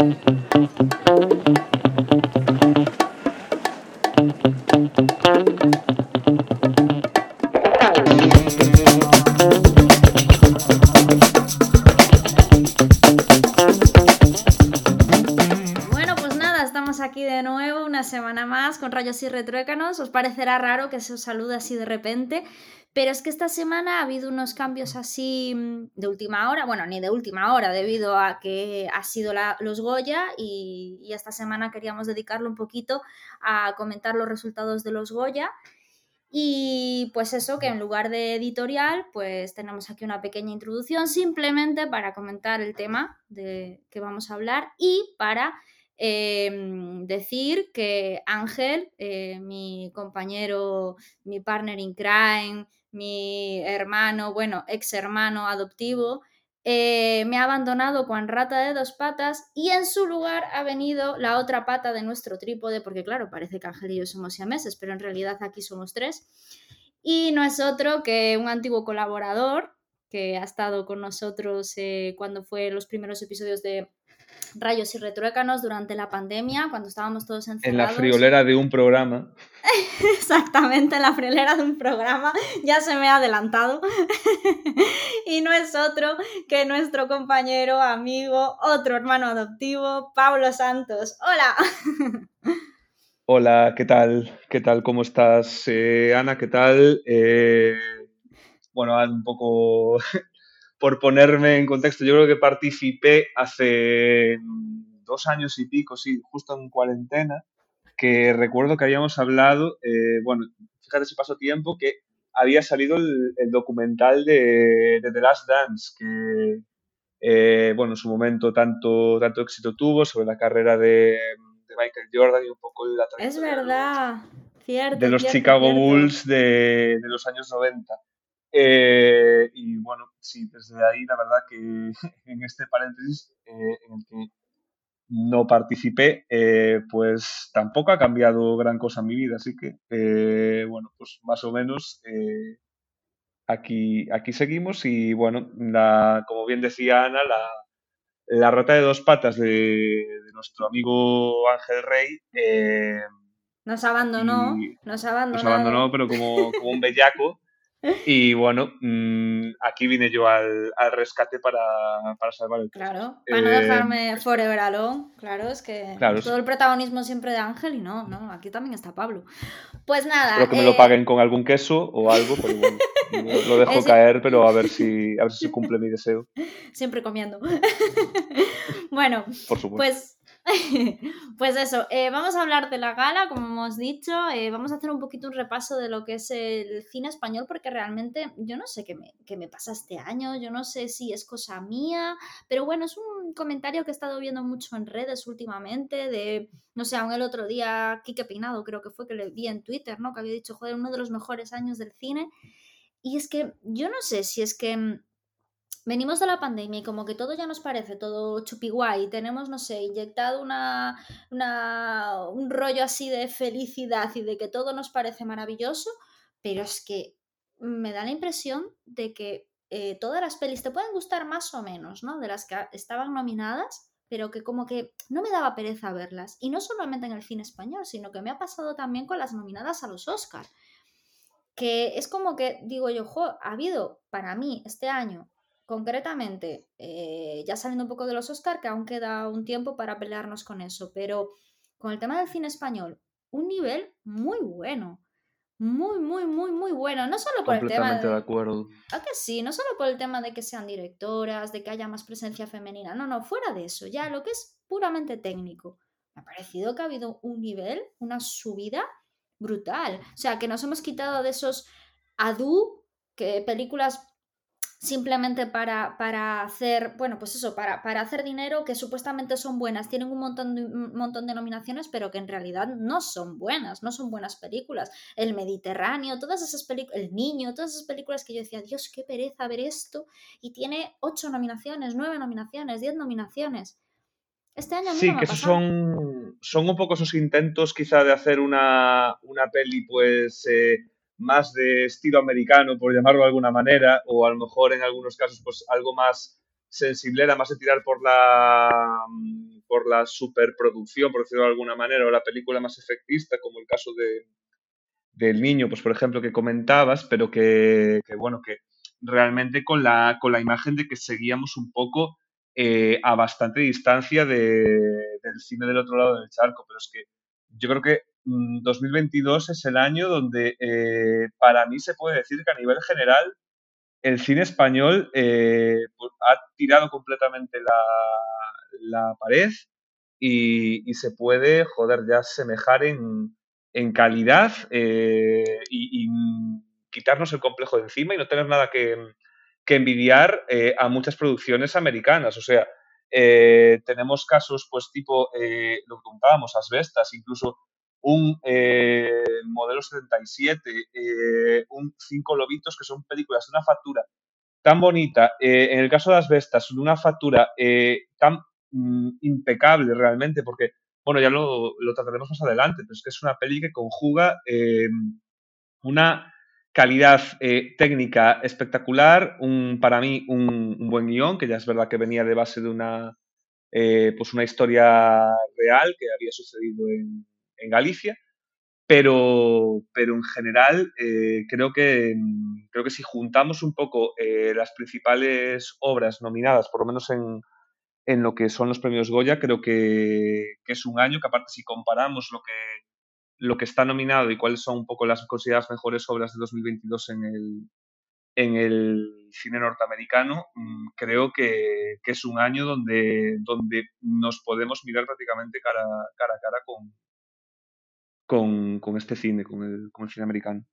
con rayos y retruécanos. Os parecerá raro que se os salude así de repente, pero es que esta semana ha habido unos cambios así mm, de última hora, bueno, ni de última hora, debido a que ha sido los Goya y, y esta semana queríamos dedicarlo un poquito a comentar los resultados de los Goya. Y pues eso, que en lugar de editorial, pues tenemos aquí una pequeña introducción simplemente para comentar el tema de que vamos a hablar y para Em, decir que Ángel, eh, mi compañero, mi partner in crime, mi hermano, bueno, ex hermano adoptivo, eh, me ha abandonado con rata de dos patas y en su lugar ha venido la otra pata de nuestro trípode, porque claro, parece que Ángel y yo somos siameses, pero en realidad aquí somos tres. Y no es otro que un antiguo colaborador que ha estado con nosotros eh, cuando fue los primeros episodios de rayos y retruécanos durante la pandemia, cuando estábamos todos encerrados. En la friolera de un programa. Exactamente, en la friolera de un programa, ya se me ha adelantado. y no es otro que nuestro compañero, amigo, otro hermano adoptivo, Pablo Santos. Hola. Hola, ¿qué tal? ¿Qué tal? ¿Cómo estás? Eh, Ana, ¿qué tal? Eh, bueno, un poco por ponerme en contexto, yo creo que participé hace dos años y pico, sí, justo en cuarentena, que recuerdo que habíamos hablado, eh, bueno, fíjate si pasó tiempo, que había salido el, documental de, The Last Dance, que, eh, bueno, en su momento tanto, tanto éxito tuvo sobre la carrera de, Michael Jordan y un poco la Es verdad, cierto. De los Chicago Bulls de, de, los años 90. Eh, y bueno, sí, desde ahí la verdad que en este paréntesis eh, en el que no participé, eh, pues tampoco ha cambiado gran cosa en mi vida, así que bueno, pues más o menos aquí, aquí seguimos y bueno, la, como bien decía Ana, la, la rata de dos patas de, nuestro amigo Ángel Rey. nos abandonó, nos abandonó. Nos abandonó, pero como, como un bellaco. Y bueno, mm, aquí vine yo al, rescate para, salvar el Claro, para no dejarme forever alone. Claro, es que todo el protagonismo siempre de Ángel y no, no, aquí también está Pablo. Pues nada. Espero que me lo eh, paguen con algún queso o algo, pero bueno, lo dejo caer, pero a ver si a ver si se cumple mi deseo. Siempre comiendo. bueno, pues pues eso, eh, vamos a hablar de la gala, como hemos dicho, eh, vamos a hacer un poquito un repaso de lo que es el cine español, porque realmente yo no sé qué me, qué me pasa este año, yo no sé si es cosa mía, pero bueno, es un comentario que he estado viendo mucho en redes últimamente, de, no sé, aún el otro día, Kike Peinado creo que fue que le vi en Twitter, ¿no? Que había dicho, joder, uno de los mejores años del cine. Y es que yo no sé si es que mm, venimos de la pandemia y como que todo ya nos parece todo chupiguay, tenemos, no sé, inyectado una, un rollo así de felicidad y de que todo nos parece maravilloso, pero es que me da la impresión de que eh, todas las pelis te pueden gustar más o menos, ¿no? De las que estaban nominadas, pero que como que no me daba pereza verlas. Y no solamente en el cine español, sino que me ha pasado también con las nominadas a los Oscars. Que es como que, digo yo, ha habido para mí este año concretamente, eh, ya saliendo un poco de los Oscar, que aún queda un tiempo para pelearnos con eso, pero con el tema del cine español, un nivel muy bueno. Muy, muy, muy, muy bueno. No solo por el tema. De, de acuerdo. ¿A que sí? No solo por el tema de que sean directoras, de que haya más presencia femenina. No, no, fuera de eso. Ya lo que es puramente técnico. Me ha parecido que ha habido un nivel, una subida brutal. O sea, que nos hemos quitado de esos adu, que películas simplemente para, para, hacer, bueno, pues eso, para, para, hacer dinero que supuestamente son buenas, tienen un montón, de, un montón de nominaciones, pero que en realidad no son buenas, no son buenas películas. El Mediterráneo, todas esas películas, El Niño, todas esas películas que yo decía, Dios, qué pereza ver esto, y tiene ocho nominaciones, nueve nominaciones, diez nominaciones. Este año Sí, que esos son, son un poco esos intentos quizá de hacer una, una peli, pues... Eh, más de estilo americano, por llamarlo de alguna manera, o a lo mejor en algunos casos pues algo más sensible era más de tirar por la por la superproducción, por decirlo de alguna manera, o la película más efectista, como el caso de, del niño, pues por ejemplo, que comentabas, pero que, bueno, que realmente con la, con la imagen de que seguíamos un poco eh, a bastante distancia del cine del otro lado del charco, pero es que yo creo que 2022 mm, es el año donde eh, para mí se puede decir que a nivel general el cine español eh, pues, ha tirado completamente la, la pared y, se puede, joder, ya semejar en, en calidad eh, y, quitarnos el complejo de encima y no tener nada que, envidiar eh, a muchas producciones americanas. O sea, eh, tenemos casos, pues, tipo lo que contábamos, asbestas, incluso un modelo 77, un Cinco Lobitos, que son películas de una factura tan bonita, en el caso de asbestas, de una factura tan Mm, impecable realmente, porque, bueno, ya lo, trataremos más adelante, pero es que es una peli que conjuga una calidad eh, técnica espectacular, un, para mí un, buen guion, que ya es verdad que venía de base de una, eh, pues una historia real que había sucedido en, Galicia, pero, pero en general eh, creo, que, creo que si juntamos un poco las principales obras nominadas, por lo menos en, en lo que son los premios Goya. Creo que, es un año que aparte si comparamos lo que, lo que está nominado y cuáles son un poco las consideradas mejores obras de 2022 en el, en el cine norteamericano, mm, creo que, es un año donde, donde nos podemos mirar prácticamente cara, cara a cara con, con, con este cine, con el, con el cine americano.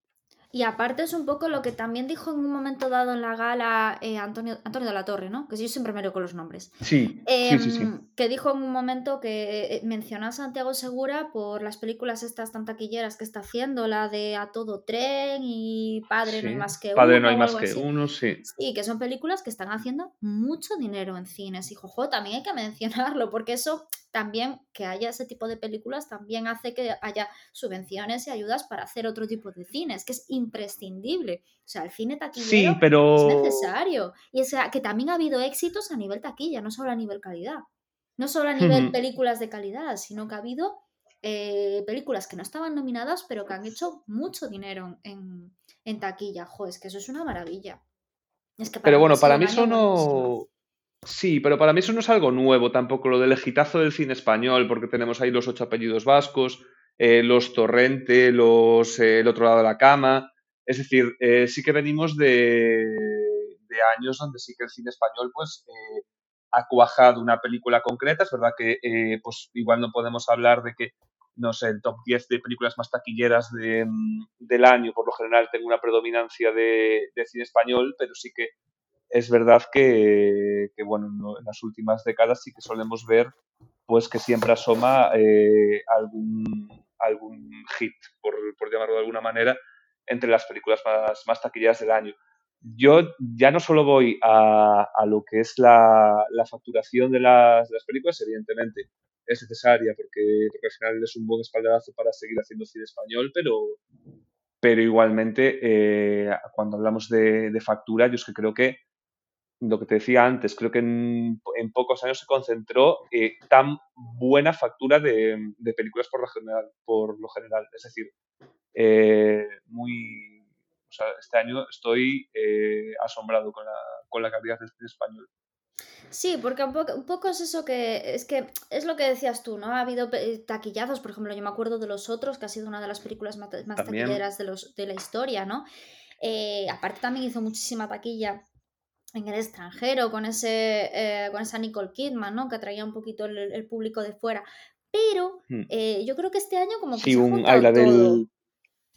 Y aparte es un poco lo que también dijo en un momento dado en la gala eh, Antonio, Antonio de la Torre, ¿no? Que yo siempre me leo con los nombres. Sí, sí, sí, em, Que dijo en un momento que eh, mencionó a Santiago Segura por las películas estas tan taquilleras que está haciendo, la de A Todo Tren y Padre no hay más que uno. Padre no hay más que uno, sí. Sí, que son películas que están haciendo mucho dinero en cines. Y jojo, también hay que mencionarlo, porque eso también que haya ese tipo de películas también hace que haya subvenciones y ayudas para hacer otro tipo de cines, que es imprescindible. O sea, el cine taquillero es necesario. Y o sea, que también ha habido éxitos a nivel taquilla, no solo a nivel calidad. No solo a nivel películas de calidad, sino que ha habido eh, películas que no estaban nominadas, pero que han hecho mucho dinero en, taquilla. Joder, es que eso es una maravilla. pero bueno, para mí eso no... Sí, pero para mí eso no es algo nuevo tampoco, lo del ejitazo del cine español, porque tenemos ahí los ocho apellidos vascos, eh, los Torrente, los eh, El otro lado de la cama. Es decir, eh, sí que venimos de, años donde sí que el cine español pues ha cuajado una película concreta. Es verdad que pues igual no podemos hablar de que, no sé, el top 10 de películas más taquilleras mm, del año por lo general tenga una predominancia de cine español, pero sí que es verdad que, bueno, en las últimas décadas sí que solemos ver pues que siempre asoma eh, algún, algún hit, por, llamarlo de alguna manera, entre las películas más, más taquilleras del año. Yo ya no solo voy a, lo que es la, facturación de las, películas, evidentemente es necesaria porque, al final es un buen espaldarazo para seguir haciendo cine español, pero, pero igualmente eh, cuando hablamos de, de, factura, yo es que creo que lo que te decía antes, creo que en, pocos años se concentró eh, tan buena factura de, películas por lo general. Por lo general. Es decir, eh, muy. O sea, este año estoy eh, asombrado con la, con la calidad del cine español. Sí, porque un poco, un poco, es eso que es que es lo que decías tú, ¿no? Ha habido taquillazos, por ejemplo, yo me acuerdo de Los Otros, que ha sido una de las películas más, taquilleras de, los, de la historia, ¿no? aparte también hizo muchísima taquilla en el extranjero con ese eh, con esa Nicole Kidman, ¿no? Que atraía un poquito el, público de fuera. Pero hmm. eh, yo creo que este año como que sí, un, la del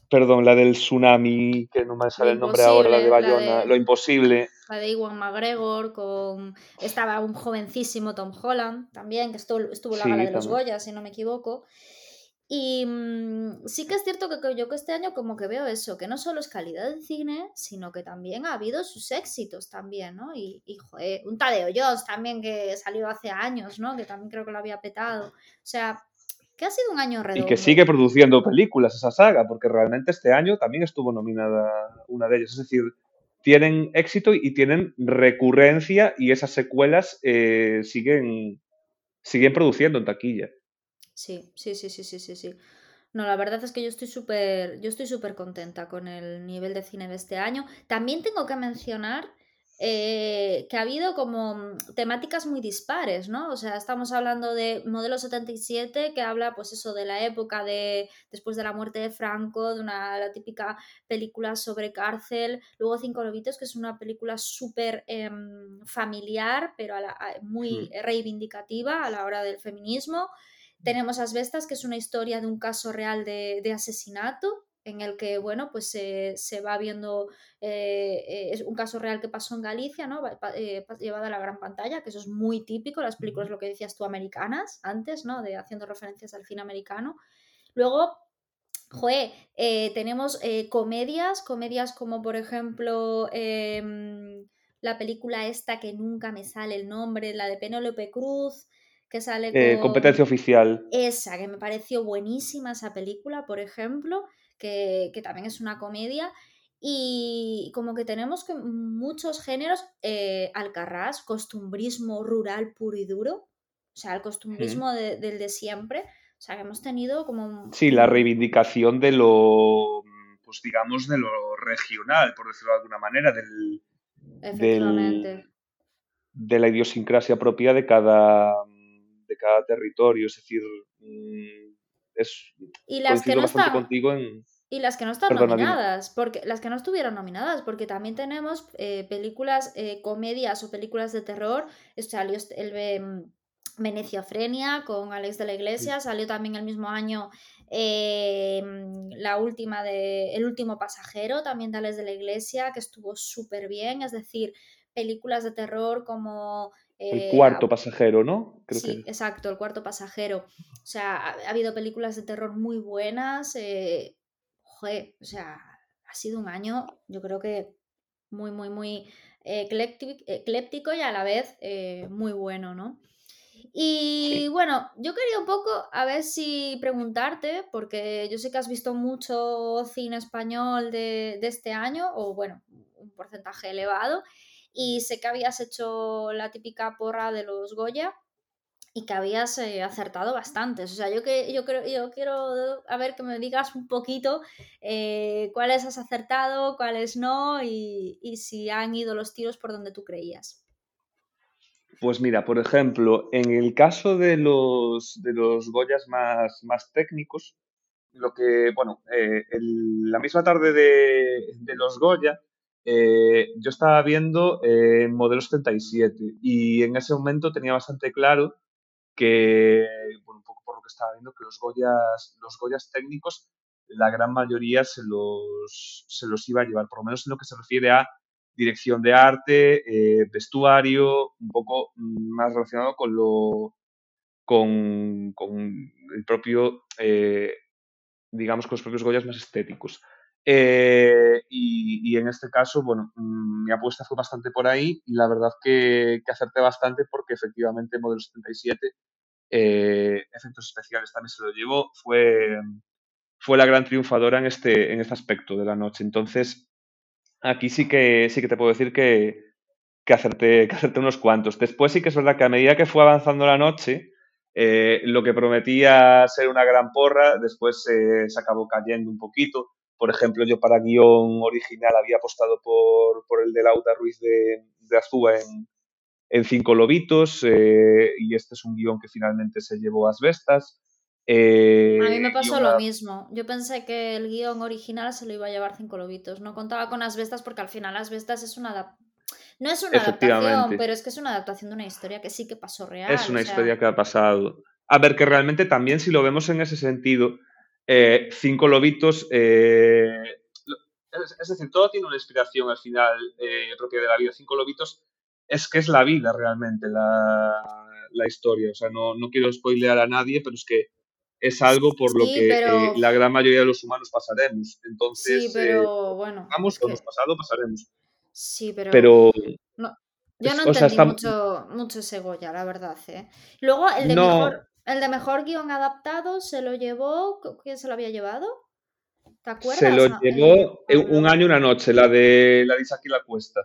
perdón, la del tsunami, que no me sale el nombre ahora, la de Bayona, lo imposible. La de Iwan McGregor, con estaba un jovencísimo Tom Holland también, que estuvo, estuvo la gala de los Goya, si no me equivoco. Y mm, sí que es cierto que, yo que este año como que veo eso, que no solo es calidad de cine, sino que también ha habido sus éxitos también, ¿no? Y, y joder, un Tadeo Jones también que salió hace años, ¿no? Que también creo que lo había petado. O sea, que ha sido un año redondo. Y que sigue produciendo películas esa saga, porque realmente este año también estuvo nominada una de ellas. Es decir, tienen éxito y tienen recurrencia y esas secuelas eh, siguen, siguen produciendo en taquilla. Sí, sí, sí, sí, sí, sí, sí. No, la verdad es que yo estoy súper, yo estoy súper contenta con el nivel de cine de este año. También tengo que mencionar eh, que ha habido como mm, temáticas muy dispares, ¿no? O sea, estamos hablando de Modelo 77, que habla, pues eso, de la época de después de la muerte de Franco, de una la típica película sobre cárcel. Luego Cinco Lobitos, que es una película súper em, familiar, pero muy hmm. reivindicativa a la hora del feminismo. Tenemos Asbestas, que es una historia de un caso real de, de asesinato, en el que, bueno, pues se, va viendo, eh, eh, es un caso real que pasó en Galicia, ¿no? Eh, llevado a la gran pantalla, que eso es muy típico, las películas, lo que decías tú, americanas, antes, ¿no? De haciendo referencias al cine americano. Luego, joe, tenemos comedias, comedias como, por ejemplo, em, la película esta que nunca me sale el nombre, la de Penélope Cruz, que sale con... competencia oficial. Esa, que me pareció buenísima esa película, por ejemplo que, también es una comedia. Y como que tenemos que muchos géneros, eh, alcarrás, costumbrismo rural puro y duro, o sea, el costumbrismo del de siempre, o sea, que hemos tenido como... Sí, la reivindicación de lo, pues digamos, de lo regional, por decirlo de alguna manera, del... Efectivamente. de la idiosincrasia propia de cada, de cada territorio, es decir, mm, y las que no están contigo y las que no están nominadas porque las que no estuvieron nominadas porque también tenemos eh, películas eh, comedias o películas de terror. Salió el mm, Veneciofrenia con Alex de la Iglesia salió también el mismo año eh, mm, la última de El último pasajero también de Alex de la Iglesia que estuvo súper bien es decir películas de terror como el eh, cuarto pasajero, ¿no? sí, exacto, el cuarto pasajero. O sea, ha, habido películas de terror muy buenas. Eh, o sea, ha sido un año, yo creo que muy, muy, muy ecléptico y a la vez eh, muy bueno, ¿no? Y bueno, yo quería un poco a ver si preguntarte, porque yo sé que has visto mucho cine español de, de este año, o bueno, un porcentaje elevado, y sé que habías hecho la típica porra de los Goya y que habías eh, acertado bastantes. O sea, yo, que, yo, creo, yo quiero a ver que me digas un poquito eh, cuáles has acertado, cuáles no y, si han ido los tiros por donde tú creías. Pues mira, por ejemplo, en el caso de los, de los Goyas más, más técnicos, lo que, bueno, eh, la misma tarde de, de los Goya, eh, yo estaba viendo eh, Modelo 77 y en ese momento tenía bastante claro que, bueno, un poco por lo que estaba viendo, que los Goyas, los Goyas técnicos, la gran mayoría se los, se los iba a llevar, por lo menos en lo que se refiere a dirección de arte, eh, vestuario, un poco más relacionado con lo con, con el propio, eh, digamos, con los propios Goyas más estéticos. Eh, y, en este caso, bueno, mm, mi apuesta fue bastante por ahí y la verdad que, acerté bastante porque efectivamente Modelo 77, eh, efectos especiales también se lo llevó, fue, fue la gran triunfadora en este, en este aspecto de la noche. Entonces, aquí sí que, sí que te puedo decir que, que, acerté, que acerté unos cuantos. Después sí que es verdad que a medida que fue avanzando la noche, eh, lo que prometía ser una gran porra, después se acabó cayendo un poquito por ejemplo, yo para guion original había apostado por, el de Lauda Ruiz de, de Azúa en, Cinco Lobitos, eh, y este es un guion que finalmente se llevó a Asbestas. Eh, a mí me pasó lo mismo. Yo pensé que el guion original se lo iba a llevar Cinco Lobitos. No contaba con Asbestas porque al final Asbestas es una no es una adaptación, pero es que es una adaptación de una historia que sí que pasó real. Es una historia que ha pasado. A ver, que realmente también si lo vemos en ese sentido, eh, cinco lobitos. Eh, es, decir, todo tiene una inspiración al final eh, propia de la vida. Cinco lobitos es que es la vida realmente la, historia. O sea, no, quiero spoilear a nadie, pero es que es algo por lo que la gran mayoría de los humanos pasaremos. Entonces, sí, pero bueno. Vamos, hemos pasado, pasaremos. Sí, pero. yo no entendí mucho, mucho ese Goya, la verdad. Luego, el de mejor el de mejor guion adaptado se lo llevó. ¿Quién se lo había llevado? ¿Te acuerdas? Se lo llevó un año y una noche, la de la de Isaac la Cuesta.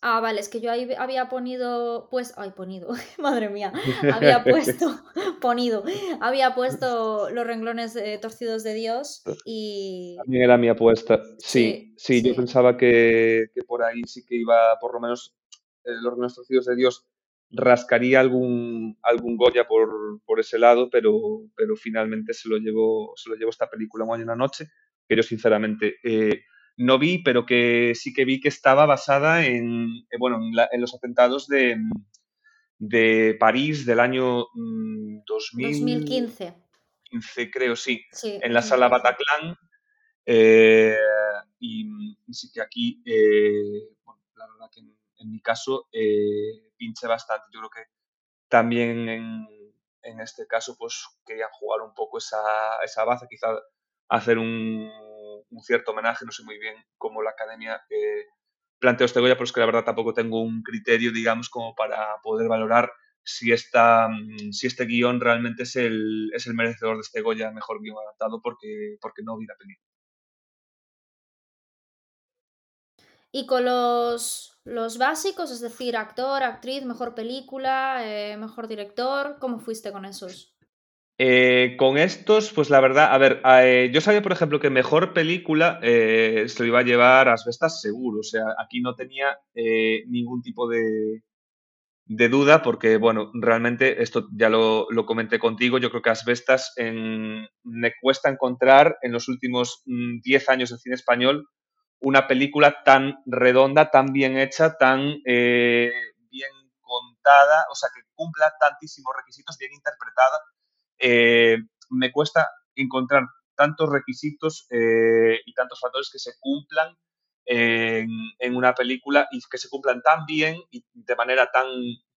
Ah, vale, es que yo ahí había ponido, pues, ay, ponido, madre mía, había puesto, ponido, había puesto los renglones eh, torcidos de Dios y... También era mi apuesta, sí, sí, yo pensaba que, por ahí sí que iba, por lo menos, eh, los renglones torcidos de Dios rascaría algún, algún Goya por, por, ese lado, pero, pero finalmente se lo llevó, se lo llevó esta película un año y una noche, que yo sinceramente... Eh, no vi, pero que sí que vi que estaba basada en, eh, bueno, en, los atentados de, de, París del año 2015. Mm, 2015, creo, sí. en la sala Bataclan. Eh, y, sí que aquí, eh, bueno, la verdad que en, mi caso pinche bastante. Yo creo que también en, en, este caso pues querían jugar un poco esa, esa base, quizá hacer un cierto homenaje, no sé muy bien cómo la academia eh, planteó este Goya, pero es que la verdad tampoco tengo un criterio, digamos, como para poder valorar si, esta, mm, si este guion realmente es el, es el merecedor de este Goya mejor guion adaptado porque, porque no vi la. Y con los, los básicos, es decir, actor, actriz, mejor película, eh, mejor director, ¿cómo fuiste con esos? Eh, con estos, pues la verdad, a ver, eh, yo sabía, por ejemplo, que mejor película eh, se lo iba a llevar a Asbestas seguro. O sea, aquí no tenía ningún tipo de, de, duda, porque, bueno, realmente esto ya lo, lo, comenté contigo. Yo creo que Asbestas en, me cuesta encontrar en los últimos 10 mm, años de cine español una película tan redonda, tan bien hecha, tan bien contada, o sea, que cumpla tantísimos requisitos, bien interpretada eh, me cuesta encontrar tantos requisitos eh, y tantos factores que se cumplan en, una película y que se cumplan tan bien y de manera tan,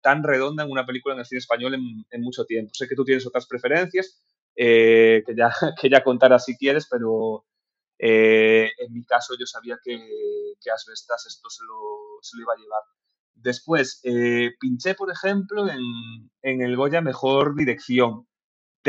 tan redonda en una película en el cine español en, mucho tiempo. Sé que tú tienes otras preferencias, eh, que, ya, que ya contarás si quieres, pero en mi caso yo sabía que, que Asbestas esto se lo, se lo iba a llevar. Después, pinché, por ejemplo, en, en el Goya Mejor Dirección.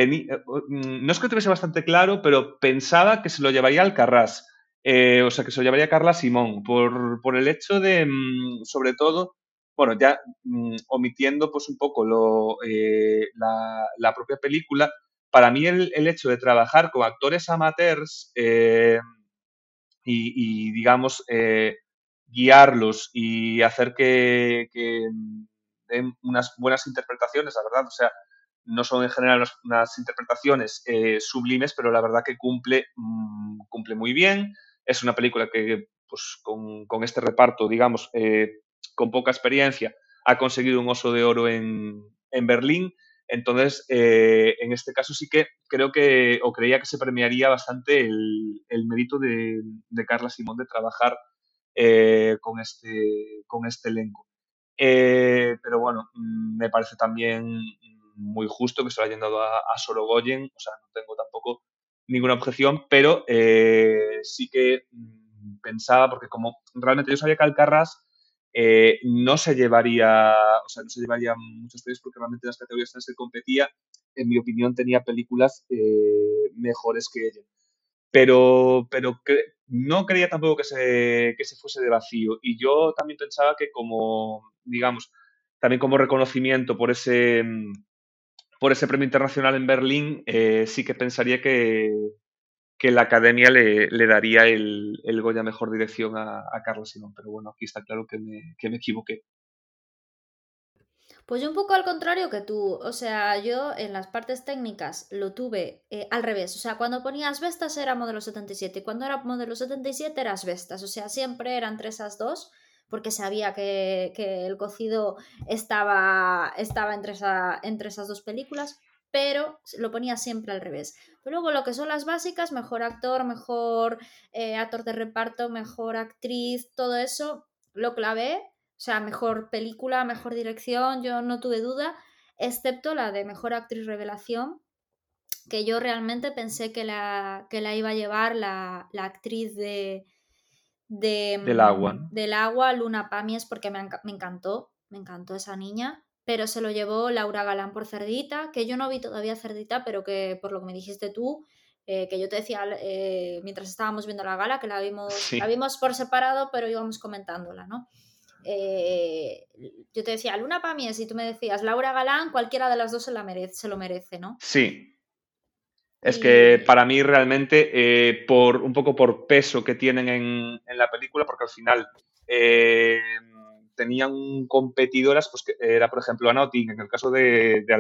Eh, mm, no es que tuviese bastante claro, pero pensaba que se lo llevaría al Carras. Eh, o sea, que se lo llevaría Carla Simón, por, el hecho de, mm, sobre todo, bueno, ya mm, omitiendo pues un poco lo, eh, la, propia película, para mí el, hecho de trabajar con actores amateurs y, digamos, guiarlos y hacer que, que den unas buenas interpretaciones, la verdad, o sea, no son en general unas, interpretaciones eh, sublimes, pero la verdad que cumple, mm, cumple muy bien. Es una película que, pues, con, este reparto, digamos, eh, con poca experiencia, ha conseguido un oso de oro en, Berlín. Entonces, eh, en este caso sí que creo que, o creía que se premiaría bastante el, mérito de, Carla Simón de trabajar con, este, con este elenco. pero bueno, mm, me parece también muy justo que se lo hayan dado a, a Sorogoyen, o sea, no tengo tampoco ninguna objeción, pero eh, sí que mm, pensaba, porque como realmente yo sabía que Alcarraz eh, no se llevaría, o sea, no se llevaría muchos premios porque realmente las categorías en las que competía, en mi opinión, tenía películas eh, mejores que ella. Pero, pero no creía tampoco que se, que se fuese de vacío. Y yo también pensaba que como, digamos, también como reconocimiento por ese, mm, por ese premio internacional en Berlín, eh, sí que pensaría que, la academia le, daría el, Goya Mejor Dirección a, Carlos Simón. Pero bueno, aquí está claro que me, equivoqué. Pues yo un poco al contrario que tú, o sea, yo en las partes técnicas lo tuve eh, al revés, o sea, cuando ponías Vestas era modelo 77, cuando era modelo 77 eras Vestas, o sea, siempre eran entre esas dos porque sabía que, el cocido estaba, estaba entre esas dos películas, pero lo ponía siempre al revés. Pero luego lo que son las básicas, mejor actor, mejor eh, actor de reparto, mejor actriz, todo eso, lo clavé. O sea, mejor película, mejor dirección, yo no tuve duda, excepto la de mejor actriz revelación, que yo realmente pensé que la, que la iba a llevar la actriz de, del agua. Mm, del agua, Luna Pamies, porque me, encantó, me encantó esa niña, pero se lo llevó Laura Galán por Cerdita, que yo no vi todavía Cerdita, pero que por lo que me dijiste tú, eh, que yo te decía eh, mientras estábamos viendo la gala, que la vimos, la vimos por separado, pero íbamos comentándola, ¿no? Eh, yo te decía, Luna Pamies, y tú me decías, Laura Galán, cualquiera de las dos se, la merece, se lo merece, ¿no? Sí. Es que para mí realmente, por un poco por peso que tienen en, en la película, porque al final tenían competidoras, pues que era por ejemplo Anoting, en el caso de, de.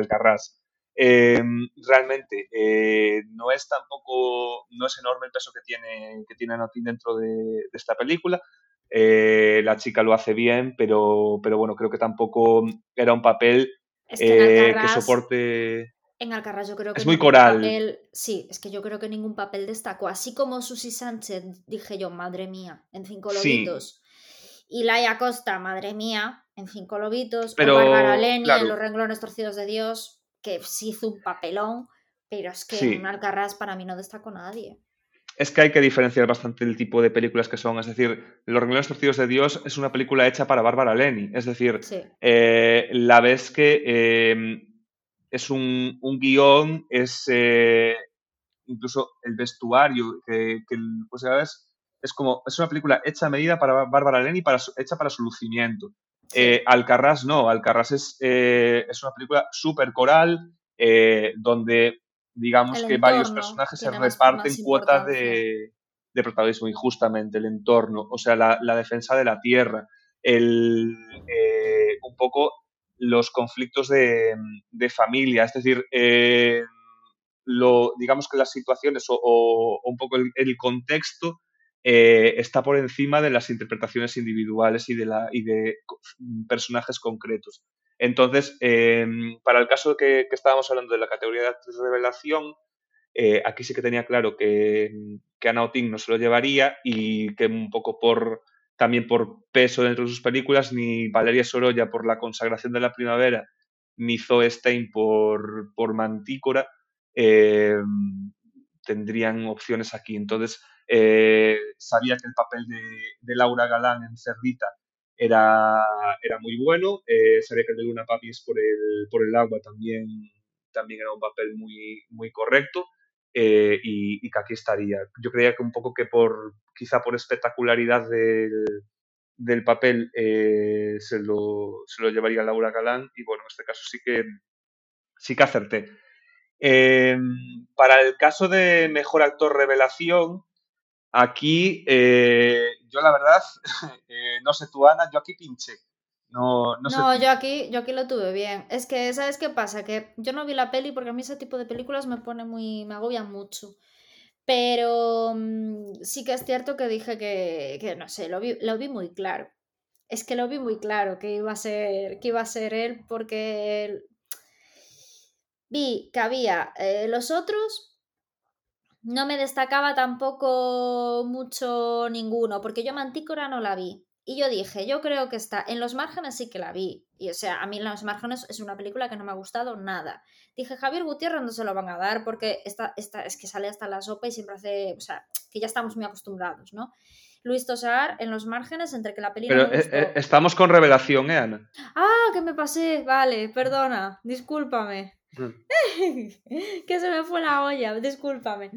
Em, realmente eh, no es tampoco, no es enorme el peso que tiene, que tiene Anotin dentro de, esta película. Eh, la chica lo hace bien, pero, pero bueno, creo que tampoco era un papel que, eh, soporte. En Alcarrás yo creo que es muy coral. sí, es que yo creo que ningún papel destacó. Así como Susi Sánchez, dije yo, madre mía, en cinco lobitos. Y Laia Costa, madre mía, en cinco lobitos. Pero, o Bárbara Leni en Los renglones torcidos de Dios que sí hizo un papelón, pero es que en Alcarrás para mí no destacó nadie. Es que hay que diferenciar bastante el tipo de películas que son. Es decir, Los Renglones Torcidos de Dios es una película hecha para Bárbara Leni. Es decir, eh, la vez que eh, es un, guion, es eh, incluso el vestuario, que, pues, es como, es una película hecha a medida para Bárbara Leni, para, hecha para su lucimiento. Eh, Alcarrás no, Alcarrás es, eh, es una película súper coral, eh, donde digamos que varios personajes se reparten cuotas de, protagonismo y justamente el entorno, o sea, la, defensa de la tierra, el, un poco los conflictos de, familia, es decir, lo, digamos que las situaciones o, un poco el contexto eh, está por encima de las interpretaciones individuales y de, la, y de personajes concretos. Entonces, em, para el caso que, estábamos hablando de la categoría de revelación, eh, aquí sí que tenía claro que, que Anna Oting no se lo llevaría y que un poco por también por peso dentro de sus películas, ni Valeria Sorolla por la consagración de la primavera, ni Zoe Stein por, por Mantícora, em, tendrían opciones aquí. Entonces, eh, sabía que el papel de, Laura Galán en Cerdita era, era muy bueno, eh, sabía que el de Luna Papis por el, por el agua también, también era un papel muy, muy correcto. Eh, y, que aquí estaría. Yo creía que un poco que por quizá por espectacularidad del, papel se, lo, se, lo, llevaría Laura Galán y bueno, en este caso sí que, sí que acerté. para el caso de mejor actor revelación, Aquí, eh, yo la verdad, eh, no sé tú, Ana, yo aquí pinché. No, no, no yo, aquí, yo aquí lo tuve bien. Es que, ¿sabes qué pasa? Que yo no vi la peli porque a mí ese tipo de películas me pone muy. me agobian mucho. Pero mm, sí que es cierto que dije que, que no sé, lo vi, lo vi, muy claro. Es que lo vi muy claro que iba a ser, que iba a ser él porque vi que había eh, los otros no me destacaba tampoco mucho ninguno, porque yo Mantícora no la vi. Y yo dije, yo creo que está en los márgenes sí que la vi. Y o sea, a mí en los márgenes es una película que no me ha gustado nada. Dije, Javier Gutiérrez no se lo van a dar porque esta, esta, es que sale hasta la sopa y siempre hace, o sea, que ya estamos muy acostumbrados, ¿no? Luis Tosar en los márgenes entre que la película... Pero eh, eh, estamos con revelación, ¿eh, Ana? Ah, que me pasé, vale, perdona, discúlpame. que se me fue la olla, discúlpame.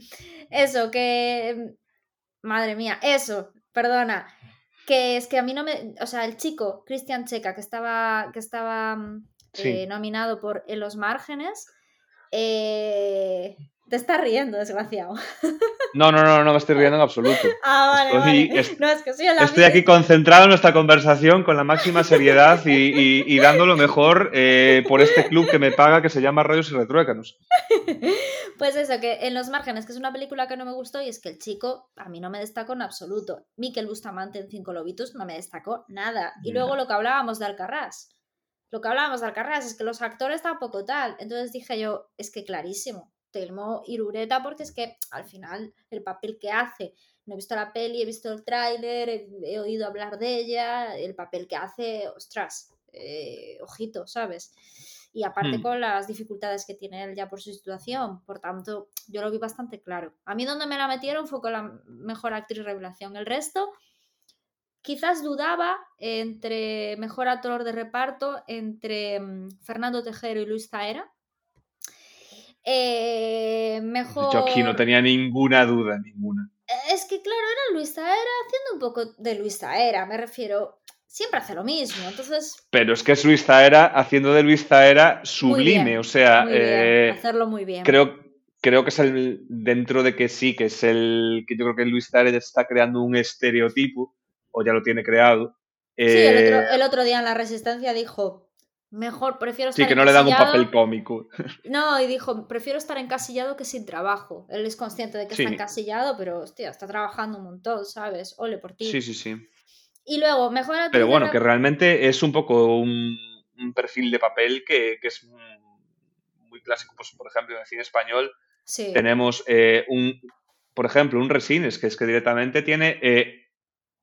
Eso, que... Madre mía, eso, perdona. Que es que a mí no me... O sea, el chico, Cristian Checa, que estaba, que estaba eh, nominado por En los márgenes, eh, te estás riendo, desgraciado. No, no, no, no me estoy riendo en absoluto. Ah, vale, estoy, no, es que soy estoy aquí concentrado en nuestra conversación con la máxima seriedad y, dando lo mejor eh, por este club que me paga que se llama Rayos y Retruécanos. Pues eso, que en Los Márgenes, que es una película que no me gustó y es que el chico a mí no me destacó en absoluto. Miquel Bustamante en Cinco Lobitos no me destacó nada. Y luego lo que hablábamos de Alcarrás. Lo que hablábamos de Alcarrás es que los actores tampoco tal. Entonces dije yo, es que clarísimo Telmo Irureta porque es que al final el papel que hace, no he visto la peli, he visto el tráiler, he, oído hablar de ella, el papel que hace, ostras, eh, ojito, ¿sabes? Y aparte hmm. con las dificultades que tiene él ya por su situación, por tanto, yo lo vi bastante claro. A mí donde me la metieron fue con la mejor actriz revelación. El resto, quizás dudaba entre mejor actor de reparto entre mm, Fernando Tejero y Luis Zaera, eh, mejor... Yo aquí no tenía ninguna duda, ninguna. Es que claro, era Luis Taera haciendo un poco de Luis Taera, me refiero. Siempre hace lo mismo, entonces... Pero es que es Luis Taera haciendo de Luis Taera sublime, o sea... Eh, hacerlo muy bien. Creo, creo que es el, dentro de que sí, que es el, que yo creo que Luis Taera está creando un estereotipo, o ya lo tiene creado. sí, el otro, eh, el otro día en La Resistencia dijo, Mejor, prefiero estar Sí, que no le dan un papel cómico. No, y dijo, prefiero estar encasillado que sin trabajo. Él es consciente de que está encasillado, pero hostia, está trabajando un montón, ¿sabes? Ole por ti. Sí, sí, sí. Y luego, mejor Pero bueno, que realmente es un poco un, perfil de papel que, es muy clásico. Pues, por ejemplo, en el cine español tenemos eh, un, por ejemplo, un resines, que es que directamente tiene eh,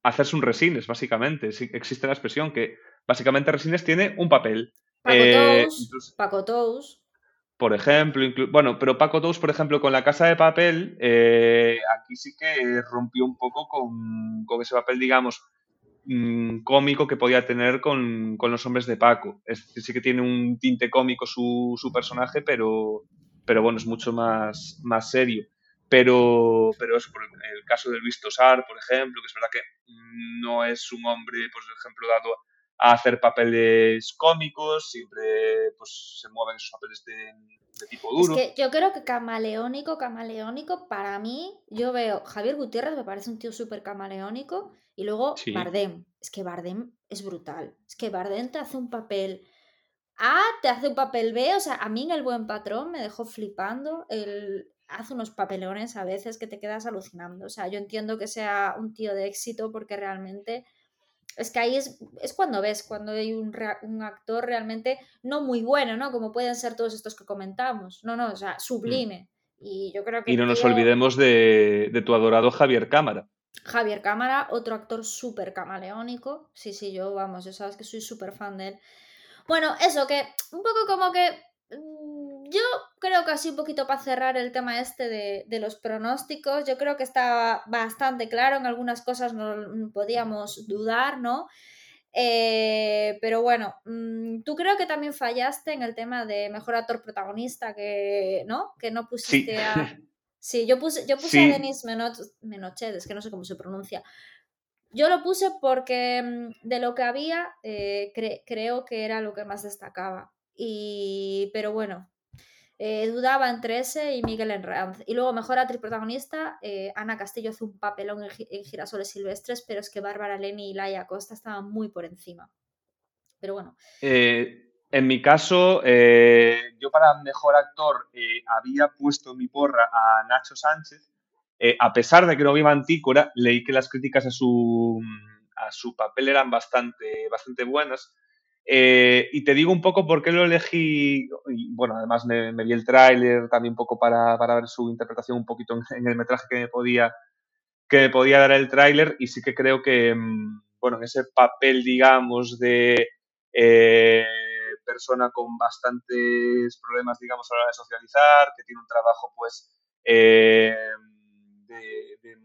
hacerse un resines, básicamente. Existe la expresión que básicamente Resines tiene un papel. Paco eh, Paco Tous. Por ejemplo, bueno, pero Paco Tous, por ejemplo, con la casa de papel, eh, aquí sí que rompió un poco con, ese papel, digamos, mm, cómico que podía tener con, los hombres de Paco. Es decir, sí que tiene un tinte cómico su, personaje, pero, pero bueno, es mucho más, más serio. Pero, pero eso, por el caso de Luis Tosar, por ejemplo, que es verdad que no es un hombre, por ejemplo, dado a hacer papeles cómicos, siempre pues, se mueven esos papeles de, tipo duro. Es que yo creo que camaleónico, camaleónico, para mí, yo veo Javier Gutiérrez, me parece un tío súper camaleónico, y luego Bardem. Es que Bardem es brutal. Es que Bardem te hace un papel A, te hace un papel B, o sea, a mí en El Buen Patrón me dejó flipando. El, hace unos papelones a veces que te quedas alucinando. O sea, yo entiendo que sea un tío de éxito porque realmente es que ahí es, cuando ves, cuando hay un, un, actor realmente no muy bueno, ¿no? Como pueden ser todos estos que comentamos. No, no, o sea, sublime. Mm. Y yo creo que... Y no nos olvidemos de, de, tu adorado Javier Cámara. Javier Cámara, otro actor súper camaleónico. Sí, sí, yo, vamos, ya sabes que soy súper fan de él. Bueno, eso, que un poco como que yo creo que así un poquito para cerrar el tema este de, los pronósticos, yo creo que está bastante claro, en algunas cosas no podíamos dudar, ¿no? Eh, pero bueno, mm, tú creo que también fallaste en el tema de mejor actor protagonista, que no, que no pusiste a... Sí, yo puse, yo puse a Denis Menochedes, que no sé cómo se pronuncia. Yo lo puse porque mm, de lo que había, eh, creo que era lo que más destacaba. Y, pero bueno, eh, dudaba entre ese y Miguel Enranz. Y luego, mejor actriz protagonista, eh, Ana Castillo hace un papelón en, Girasoles Silvestres, pero es que Bárbara Leni y Laia Costa estaban muy por encima. Pero bueno. Eh, en mi caso, yo para mejor actor había puesto mi porra a Nacho Sánchez. a pesar de que no vi Mantícora, leí que las críticas a su, a su papel eran bastante, bastante buenas. Eh, y te digo un poco por qué lo elegí. bueno, además me, vi el tráiler también un poco para, ver su interpretación un poquito en, el metraje que me podía, que podía dar el tráiler. Y sí que creo que, mm, bueno, en ese papel, digamos, de eh, persona con bastantes problemas, digamos, a la hora de socializar, que tiene un trabajo, pues, eh, de,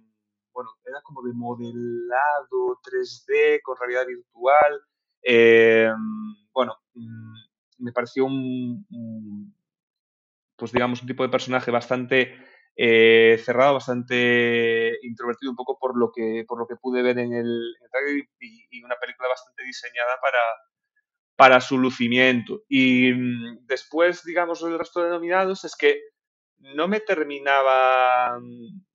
bueno, era como de modelado 3D con realidad virtual. Eh, bueno, mm, me pareció un, pues digamos, un tipo de personaje bastante eh, cerrado, bastante introvertido, un poco por lo que, por lo que pude ver en el, trailer y, una película bastante diseñada para, para su lucimiento. Y mm, después, digamos, el resto de nominados es que no me terminaba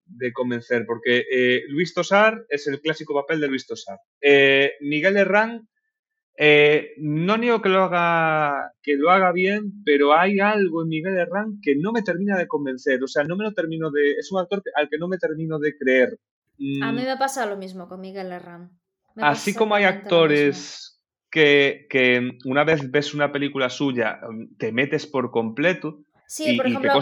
de convencer, porque eh, Luis Tosar es el clásico papel de Luis Tosar. Miguel Herrán eh, no niego que lo haga que lo haga bien, pero hay algo en Miguel Herrán que no me termina de convencer. O sea, no me lo termino de. Es un actor al que no me termino de creer. A mí mm. me pasa lo mismo con Miguel Herrán. así como hay actores que, que, una vez ves una película suya, te metes por completo. Sí, por ejemplo,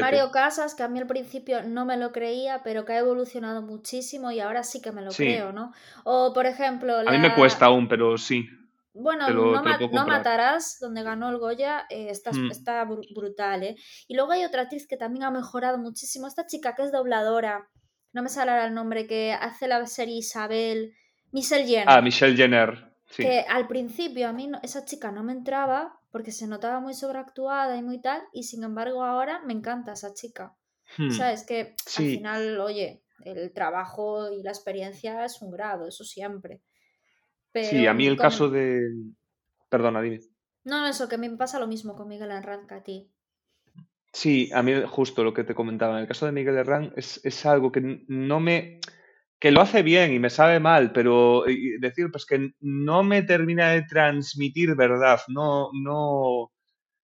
Mario, Casas, que a mí al principio no me lo creía, pero que ha evolucionado muchísimo y ahora sí que me lo creo, ¿no? O, por ejemplo... A mí me cuesta aún, pero sí. Bueno, no, Matarás, donde ganó el Goya, eh, está, mm. está, brutal, ¿eh? Y luego hay otra actriz que también ha mejorado muchísimo, esta chica que es dobladora, no me sale ahora el nombre, que hace la serie Isabel, Michelle Jenner. Ah, Michelle Jenner, sí. Que al principio a mí esa chica no me entraba, porque se notaba muy sobreactuada y muy tal, y sin embargo ahora me encanta esa chica. O hmm. sea, es que al final, oye, el trabajo y la experiencia es un grado, eso siempre. sí, a mí el caso de... Perdona, dime. No, no, eso, que a mí me pasa lo mismo con Miguel Herrán que a ti. Sí, a mí justo lo que te comentaba. En el caso de Miguel Herrán es, es algo que no me que lo hace bien y me sabe mal, pero decir pues que no me termina de transmitir verdad, no, no,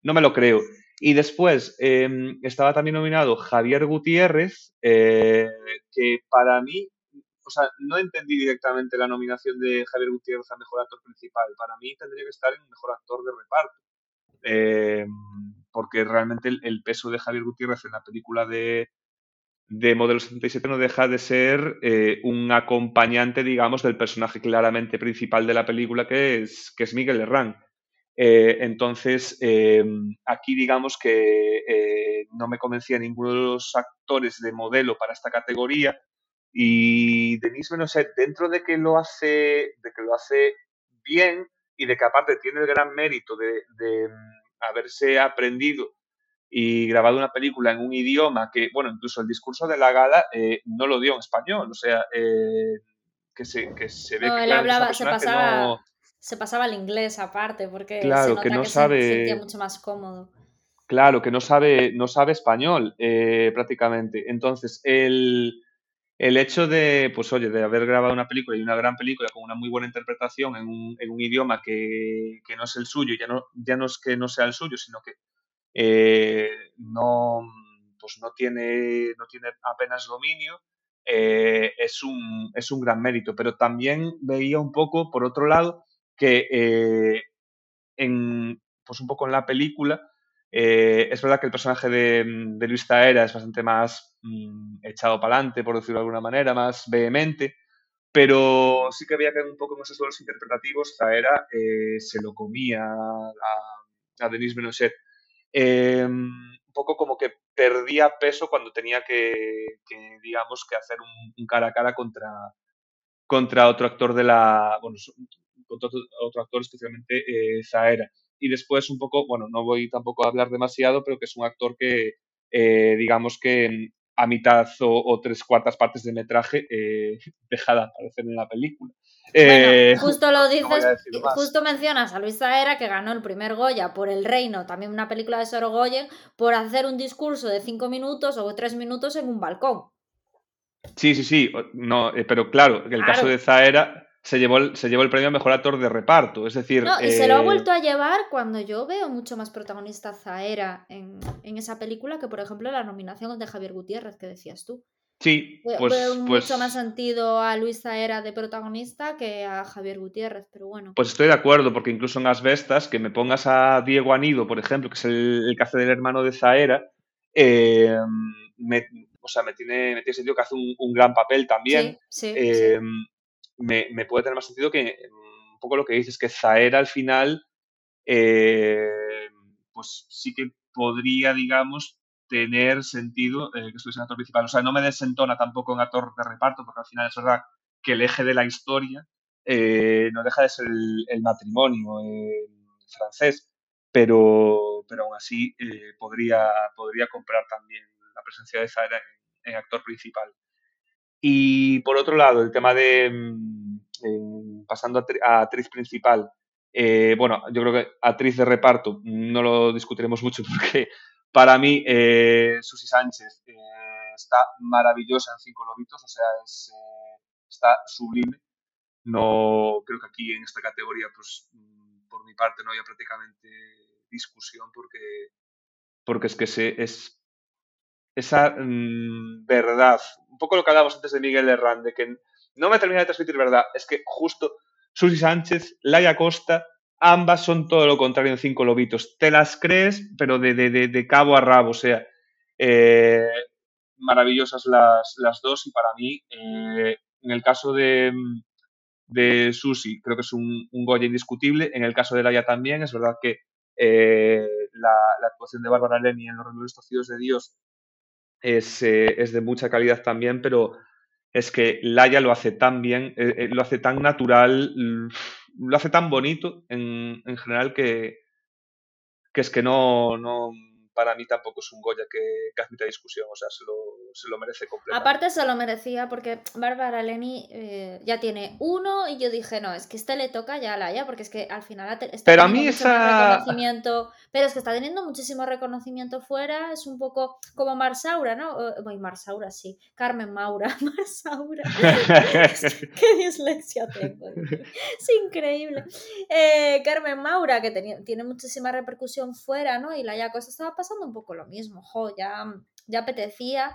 no me lo creo. Y después em, estaba también nominado Javier Gutiérrez, eh, que para mí, o sea, no entendí directamente la nominación de Javier Gutiérrez a Mejor Actor Principal. Para mí tendría que estar en Mejor Actor de Reparto. Em, porque realmente el, peso de Javier Gutiérrez en la película de, de Modelo 77 no deja de ser eh, un acompañante, digamos, del personaje claramente principal de la película, que es, que es Miguel Herrán. Eh, entonces, eh, aquí digamos que no me convencía ninguno de los actores de modelo para esta categoría. Y Denise sé, dentro de que lo hace, de que lo hace bien y de que aparte tiene el gran mérito de, de mm, haberse aprendido y grabado una película en un idioma que, bueno, incluso el discurso de la gala eh, no lo dio en español, o sea, eh, que, se, que se ve que... Él hablaba, se pasaba, se pasaba el inglés aparte, porque claro, que no sabe, se sentía mucho más cómodo. Claro, que no sabe, no sabe español eh, prácticamente. Entonces, el, el hecho de, pues oye, de haber grabado una película y una gran película con una muy buena interpretación en un, en un idioma que, que, no es el suyo, ya no, ya no es que no sea el suyo, sino que eh, no, pues no, tiene, no tiene apenas dominio, eh, es, un, es un gran mérito. Pero también veía un poco, por otro lado, que eh, en, pues un poco en la película, es verdad que el personaje de, de Luis Taera es bastante más mm, echado para adelante, por decirlo de alguna manera, más vehemente, pero sí que había que un poco en esos duelos interpretativos, Taera se lo comía a, a Denis Benoset. Em, un poco como que perdía peso cuando tenía que, digamos, que hacer un, cara a cara contra, contra otro actor de la, bueno, contra otro, actor, especialmente eh, Zaera. Y después un poco, bueno, no voy tampoco a hablar demasiado, pero que es un actor que, eh, digamos que a mitad o, tres cuartas partes de metraje eh, deja de aparecer en la película. Eh, justo lo dices, justo mencionas a Luis Zaera que ganó el primer Goya por El Reino, también una película de Sorogoyen, por hacer un discurso de cinco minutos o tres minutos en un balcón. Sí, sí, sí, no, eh, pero claro, el caso de Zaera se llevó, el, se llevó el premio a mejor actor de reparto, es decir... No, y se lo ha vuelto a llevar cuando yo veo mucho más protagonista Zaera en, en esa película que, por ejemplo, la nominación de Javier Gutiérrez que decías tú. Sí, pues, Veo pues mucho más sentido a Luisa Era de protagonista que a Javier Gutiérrez, pero bueno. Pues estoy de acuerdo, porque incluso en Asbestas, que me pongas a Diego Anido, por ejemplo, que es el, el que hace del hermano de Zaera, eh, me, o sea, me tiene, me tiene sentido que hace un, gran papel también. Sí, sí, eh, Me, puede tener más sentido que un poco lo que dices, que Zaera al final, eh, pues sí que podría, digamos, tener sentido eh, que estuviese en actor principal. O sea, no me desentona tampoco en actor de reparto, porque al final es verdad que el eje de la historia eh, no deja de ser el, matrimonio francés, pero, pero aún así eh, podría, podría comprar también la presencia de Zaira en, actor principal. Y por otro lado, el tema de, mm, pasando a, actriz principal, bueno, yo creo que actriz de reparto no lo discutiremos mucho porque para mí, eh, Susi Sánchez eh, está maravillosa en Cinco Lobitos, o sea, eh, está sublime. No creo que aquí en esta categoría, pues mm, por mi parte, no haya prácticamente discusión porque, porque es que se, es esa mm, verdad, poco lo que hablábamos antes de Miguel Herrán, de que no me termina de transmitir verdad, es que justo Susi Sánchez, Laia Costa ambas son todo lo contrario en cinco lobitos. Te las crees, pero de, de, de, cabo a rabo, o sea, eh, maravillosas las, las, dos y para mí, eh, en el caso de, de Susi, creo que es un, un, Goya indiscutible. En el caso de Laia también, es verdad que eh, la, actuación de Bárbara Leni en Los Rebeldes Torcidos de Dios es, es, de mucha calidad también, pero es que Laia lo hace tan bien, lo hace tan natural lo hace tan bonito en, general que, que es que no, no para mí tampoco es un Goya que, que admita discusión, o sea, se lo, se lo merece completamente. Aparte se lo merecía porque Bárbara Leni eh, ya tiene uno y yo dije, no, es que este le toca ya a Laia porque es que al final está pero a mí esa... reconocimiento, pero es que está teniendo muchísimo reconocimiento fuera, es un poco como Marsaura, ¿no? Voy, Marsaura, sí, Carmen Maura, Marsaura. Qué dislexia tengo. Es increíble. Eh, Carmen Maura, que tiene muchísima repercusión fuera, ¿no? Y Laia Costa estaba pasando un poco lo mismo, jo, ya, ya apetecía.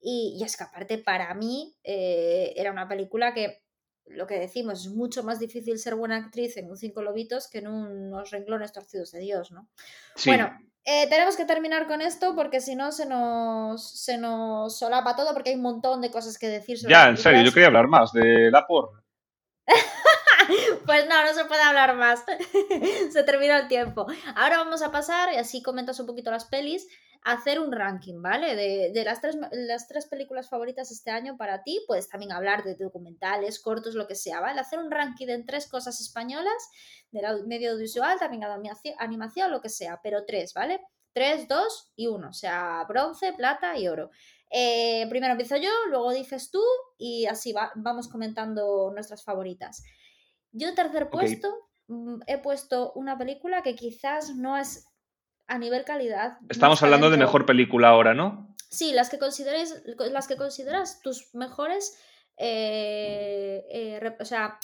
Y, es que aparte para mí eh, era una película que, lo que decimos, es mucho más difícil ser buena actriz en un Cinco Lobitos que en unos renglones torcidos de Dios, ¿no? Bueno, eh, tenemos que terminar con esto porque si no se nos, se nos solapa todo porque hay un montón de cosas que decir sobre Ya, en serio, yo quería hablar más de la porra. pues no, no se puede hablar más. se terminó el tiempo. Ahora vamos a pasar, y así comentas un poquito las pelis, hacer un ranking, ¿vale? De, las, tres, las tres películas favoritas este año para ti. Puedes también hablar de documentales, cortos, lo que sea, ¿vale? Hacer un ranking en tres cosas españolas, del medio audiovisual, también animación, lo que sea, pero tres, ¿vale? Tres, dos y uno, o sea, bronce, plata y oro. Eh, primero empiezo yo, luego dices tú y así vamos comentando nuestras favoritas. Yo tercer puesto mm, he puesto una película que quizás no es a nivel calidad. Estamos hablando de mejor película ahora, ¿no? Sí, las que consideres, las que consideras tus mejores, eh, eh, o sea,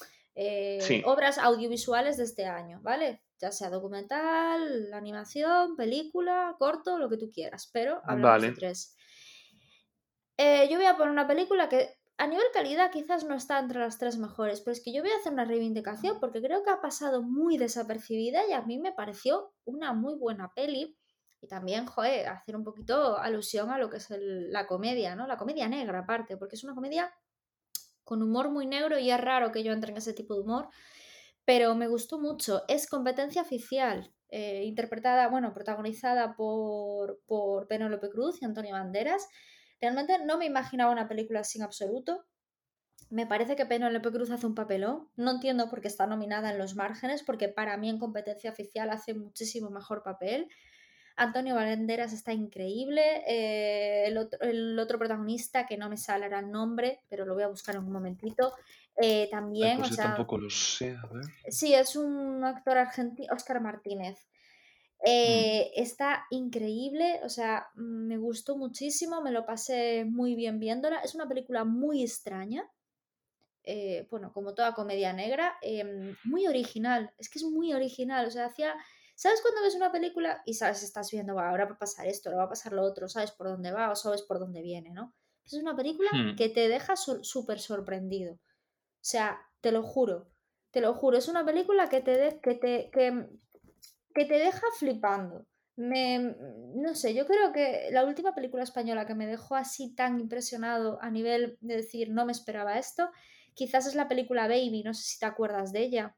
obras audiovisuales de este año, ¿vale? Ya sea documental, animación, película, corto, lo que tú quieras, pero hablamos de tres. Eh, yo voy a poner una película que a nivel calidad quizás no está entre las tres mejores, pero es que yo voy a hacer una reivindicación porque creo que ha pasado muy desapercibida y a mí me pareció una muy buena peli. Y también, joder, hacer un poquito alusión a lo que es la comedia, ¿no? La comedia negra aparte, porque es una comedia con humor muy negro y es raro que yo entre en ese tipo de humor, pero me gustó mucho. Es competencia oficial, eh, interpretada, bueno, protagonizada por, por Penélope Cruz y Antonio Banderas. Realmente no me imaginaba una película así en absoluto. Me parece que Penélope Cruz hace un papelón. No entiendo por qué está nominada en los márgenes, porque para mí en competencia oficial hace muchísimo mejor papel. Antonio Valenderas está increíble. Eh, el, otro, protagonista, que no me sale el nombre, pero lo voy a buscar en un momentito. Eh, también. Pues tampoco lo sé, a ver. Sí, es un actor argentino, Oscar Martínez. Mm. Eh, está increíble, o sea, me gustó muchísimo, me lo pasé muy bien viéndola. Es una película muy extraña, eh, bueno, como toda comedia negra, em, muy original, es que es muy original, o sea, hacía... ¿Sabes cuando ves una película y sabes, estás viendo, ahora va a pasar esto, ahora va a pasar lo otro, sabes por dónde va o sabes por dónde viene, ¿no? Es una película hmm. que te deja súper sorprendido. O sea, te lo juro, te lo juro, es una película que te, que te, que, que te deja flipando. Me, no sé, yo creo que la última película española que me dejó así tan impresionado a nivel de decir no me esperaba esto, quizás es la película Baby, no sé si te acuerdas de ella.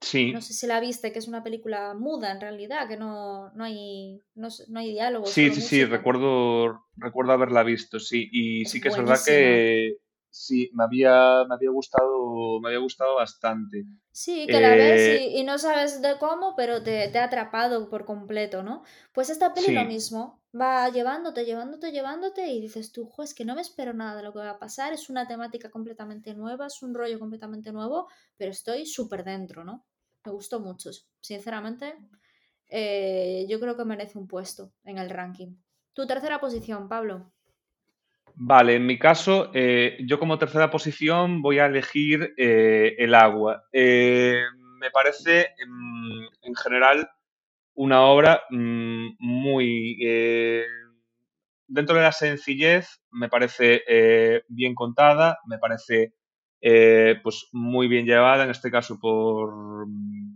Sí. No sé si la viste, que es una película muda en realidad, que no, no hay, no, hay diálogo. Sí, sí, sí, recuerdo, recuerdo haberla visto, sí. Y sí que es verdad que, sí, me había, me había gustado, me había gustado bastante. Sí, que la ves y, eh, no sabes de cómo, pero te, ha atrapado por completo, ¿no? Pues esta peli lo mismo, va llevándote, llevándote, llevándote y dices tú, es que no me espero nada de lo que va a pasar, es una temática completamente nueva, es un rollo completamente nuevo, pero estoy súper dentro, ¿no? Me gustó mucho, sinceramente, eh, yo creo que merece un puesto en el ranking. Tu tercera posición, Pablo. Vale, en mi caso, eh, yo como tercera posición voy a elegir eh, el agua. Eh, me parece, en, general, una obra mm, muy... dentro de la sencillez, me parece bien contada, me parece pues muy bien llevada, en este caso por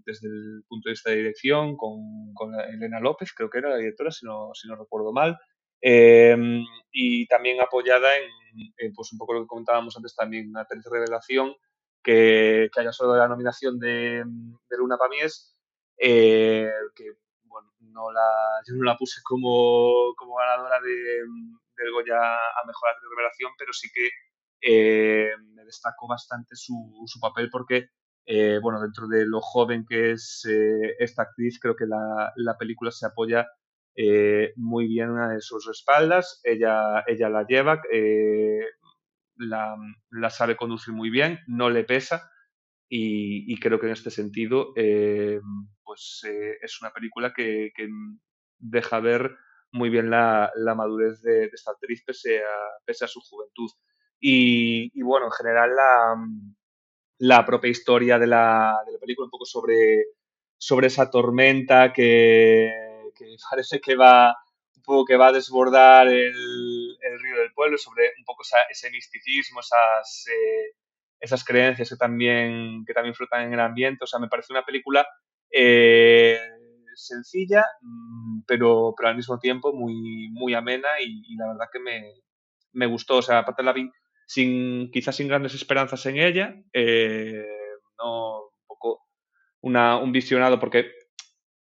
desde el punto de vista de dirección, con, con Elena López, creo que era la directora, si no, si no recuerdo mal. Em, y también apoyada en, pues un poco lo que comentábamos antes también, una tercera revelación que, que haya solo la nominación de, Luna Pamies, eh, que bueno, no la, yo no la puse como, como ganadora de, del Goya a Mejor Actriz Revelación, pero sí que eh, me destacó bastante su, su papel porque eh, bueno, dentro de lo joven que es eh, esta actriz, creo que la, la película se apoya eh, muy bien a sus espaldas, ella, ella la lleva, la, la, sabe conducir muy bien, no le pesa y, creo que en este sentido pues es una película que, deja ver muy bien la, la madurez de, de, esta actriz pese a, pese a su juventud. Y, y bueno, en general la, la propia historia de la, de la película, un poco sobre, sobre esa tormenta que, que, parece que va un poco que va a desbordar el, el río del pueblo, sobre un poco esa, ese misticismo, esas, eh, esas creencias que también, que también flotan en el ambiente. O sea, me parece una película eh, sencilla, mm, pero, pero al mismo tiempo muy, muy amena y, la verdad que me, me gustó. O sea, aparte la vi sin, quizás sin grandes esperanzas en ella, eh, no un poco una, un visionado porque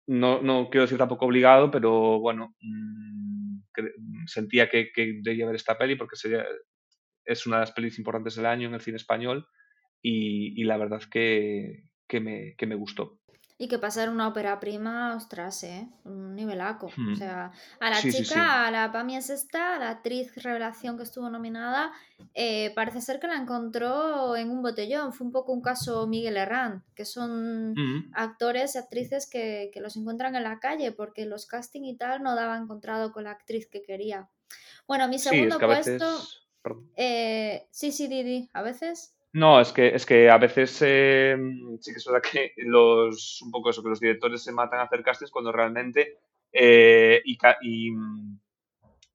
no, no quiero decir tampoco obligado, pero bueno, mmm, sentía que, que, debía ver esta peli porque sería, es una de las pelis importantes del año en el cine español y, y la verdad que, que, me, que me gustó. Y que pasar una ópera prima, ostras, ¿eh? Un nivelaco. Hmm. O sea, a la sí, chica, sí, sí. a la Pami es esta, la actriz revelación que estuvo nominada, eh, parece ser que la encontró en un botellón. Fue un poco un caso Miguel Herrán, que son hmm. actores y actrices que, que, los encuentran en la calle porque los casting y tal no daba encontrado con la actriz que quería. Bueno, mi segundo es que puesto. Veces... Eh, sí, sí, Didi, a veces. No, es que, es que a veces eh, sí que es verdad que los, un poco eso, que los directores se matan a hacer castings cuando realmente eh, y,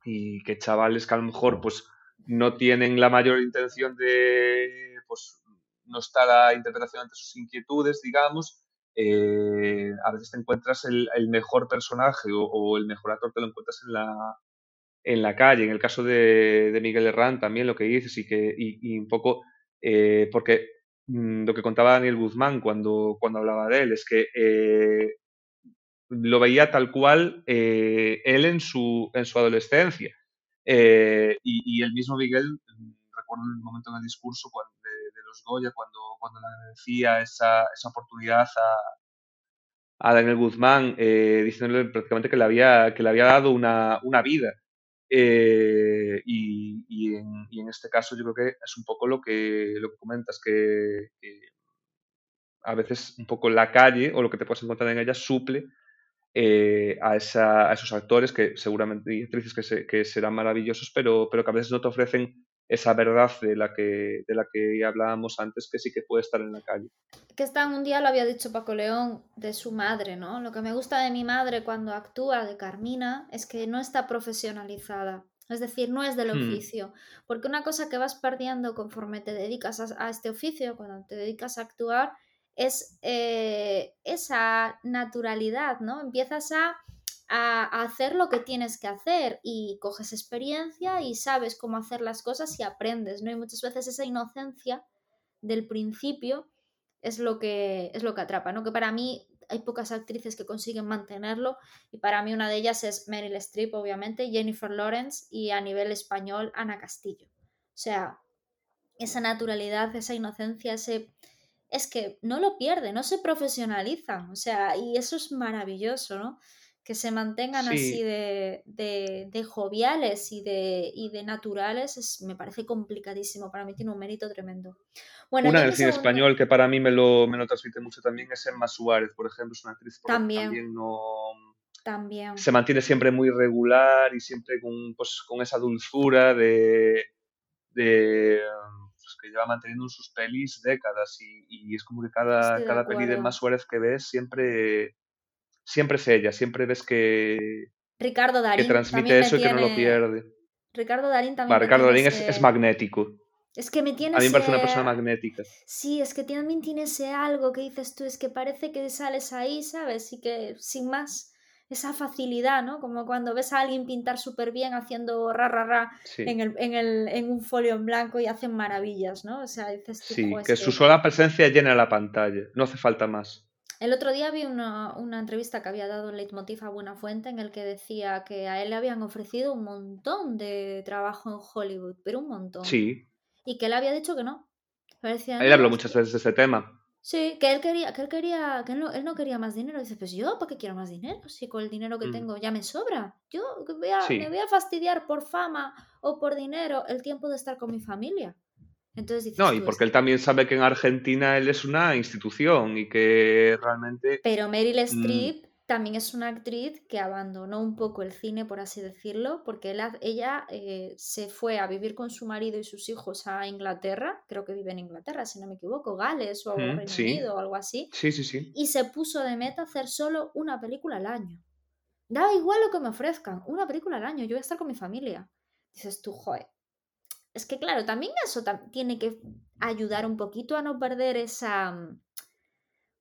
y, que chavales que a lo mejor pues no tienen la mayor intención de pues no está la interpretación ante sus inquietudes, digamos, eh, a veces te encuentras el, mejor personaje o, el mejor actor te lo encuentras en la, en la calle. En el caso de, de Miguel Herrán también lo que dices y que y un poco eh, porque mmm, lo que contaba Daniel Guzmán cuando, cuando hablaba de él es que eh, lo veía tal cual eh, él en su, en su adolescencia. Eh, y, y, el mismo Miguel, recuerdo el momento en el discurso cuando, de, de, los Goya, cuando, cuando le agradecía esa, esa oportunidad a, a Daniel Guzmán, eh, diciéndole prácticamente que le había, que le había dado una, una vida. Eh, y, en, este caso yo creo que es un poco lo que, lo que comentas, que, que, a veces un poco la calle o lo que te puedes encontrar en ella suple eh, a, esa, a, esos actores que seguramente y actrices que, se, que, serán maravillosos, pero, pero que a veces no te ofrecen esa verdad de la que de la que hablábamos antes que sí que puede estar en la calle. Que está un día lo había dicho Paco León de su madre, ¿no? Lo que me gusta de mi madre cuando actúa de Carmina es que no está profesionalizada. Es decir, no es del hmm. oficio. Porque una cosa que vas perdiendo conforme te dedicas a, a este oficio, cuando te dedicas a actuar, es eh, esa naturalidad, ¿no? Empiezas a a, hacer lo que tienes que hacer y coges experiencia y sabes cómo hacer las cosas y aprendes, ¿no? Y muchas veces esa inocencia del principio es lo que, es lo que atrapa, ¿no? Que para mí hay pocas actrices que consiguen mantenerlo y para mí una de ellas es Meryl Streep, obviamente, Jennifer Lawrence y a nivel español Ana Castillo. O sea, esa naturalidad, esa inocencia, ese... Es que no lo pierde, no se profesionalizan, o sea, y eso es maravilloso, ¿no? Que se mantengan sí. así de, de, de, joviales y de, y de naturales es, me parece complicadísimo. Para mí tiene un mérito tremendo. Bueno, una del cine segundo... español que para mí me lo, me lo transmite mucho también es Emma Suárez, por ejemplo, es una actriz que también. también no también. se mantiene siempre muy regular y siempre con, pues, con esa dulzura de, de pues, que lleva manteniendo en sus pelis décadas y, y es como que cada, cada peli de Emma Suárez que ves siempre siempre es ella, siempre ves que, Ricardo Darín que transmite eso tiene... y que no lo pierde. Ricardo Darín también. Va, Ricardo Darín ese... es, es, magnético. Es que me tiene A mí me parece ese... una persona magnética. Sí, es que también tiene ese algo que dices tú, es que parece que sales ahí, ¿sabes? Y que sin más, esa facilidad, ¿no? Como cuando ves a alguien pintar súper bien haciendo ra, ra, ra sí. en, el, en, el, en, un folio en blanco y hacen maravillas, ¿no? O sea, dices tú, Sí, que su sola presencia llena la pantalla, no hace falta más. El otro día vi una, una, entrevista que había dado en Leitmotiv a Buena Fuente en el que decía que a él le habían ofrecido un montón de trabajo en Hollywood, pero un montón. Sí. Y que él había dicho que no. Parecía, él habló muchas veces de ese tema. Sí, que él quería, que él quería, que él no, él no quería más dinero. Dice, pues yo, ¿para qué quiero más dinero? Si con el dinero que mm. tengo ya me sobra. Yo voy a, me voy a fastidiar por fama o por dinero el tiempo de estar con mi familia. Entonces dices, no, y porque él también sabe que en Argentina él es una institución y que realmente... Pero Meryl mm. Streep también es una actriz que abandonó un poco el cine, por así decirlo, porque ella eh, se fue a vivir con su marido y sus hijos a Inglaterra, creo que vive en Inglaterra, si no me equivoco, Gales o Reino Unido o algo así. Sí, sí, sí. Y se puso de meta hacer solo una película al año. Da igual lo que me ofrezcan, una película al año, yo voy a estar con mi familia. Dices tú, joder. Es que claro, también eso tiene que ayudar un poquito a no perder esa mm,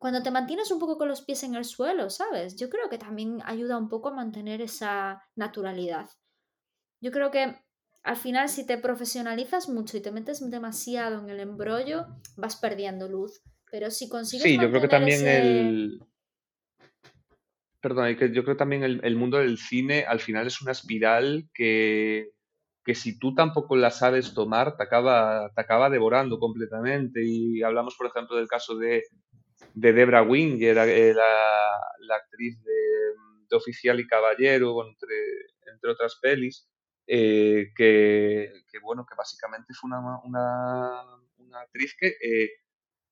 cuando te mantienes un poco con los pies en el suelo, ¿sabes? Yo creo que también ayuda un poco a mantener esa naturalidad. Yo creo que al final si te profesionalizas mucho y te metes demasiado en el embrollo, vas perdiendo luz. Pero si consigues... Sí, yo creo que también el... Perdón, yo creo que también el, mundo del cine al final es una espiral que, que si tú tampoco la sabes tomar, te acaba, te acaba devorando completamente. Y hablamos, por ejemplo, del caso de, de Debra Winger, eh, la, la actriz de, Oficial y Caballero, entre, entre otras pelis, eh, que, bueno, que básicamente fue una, una, actriz que eh,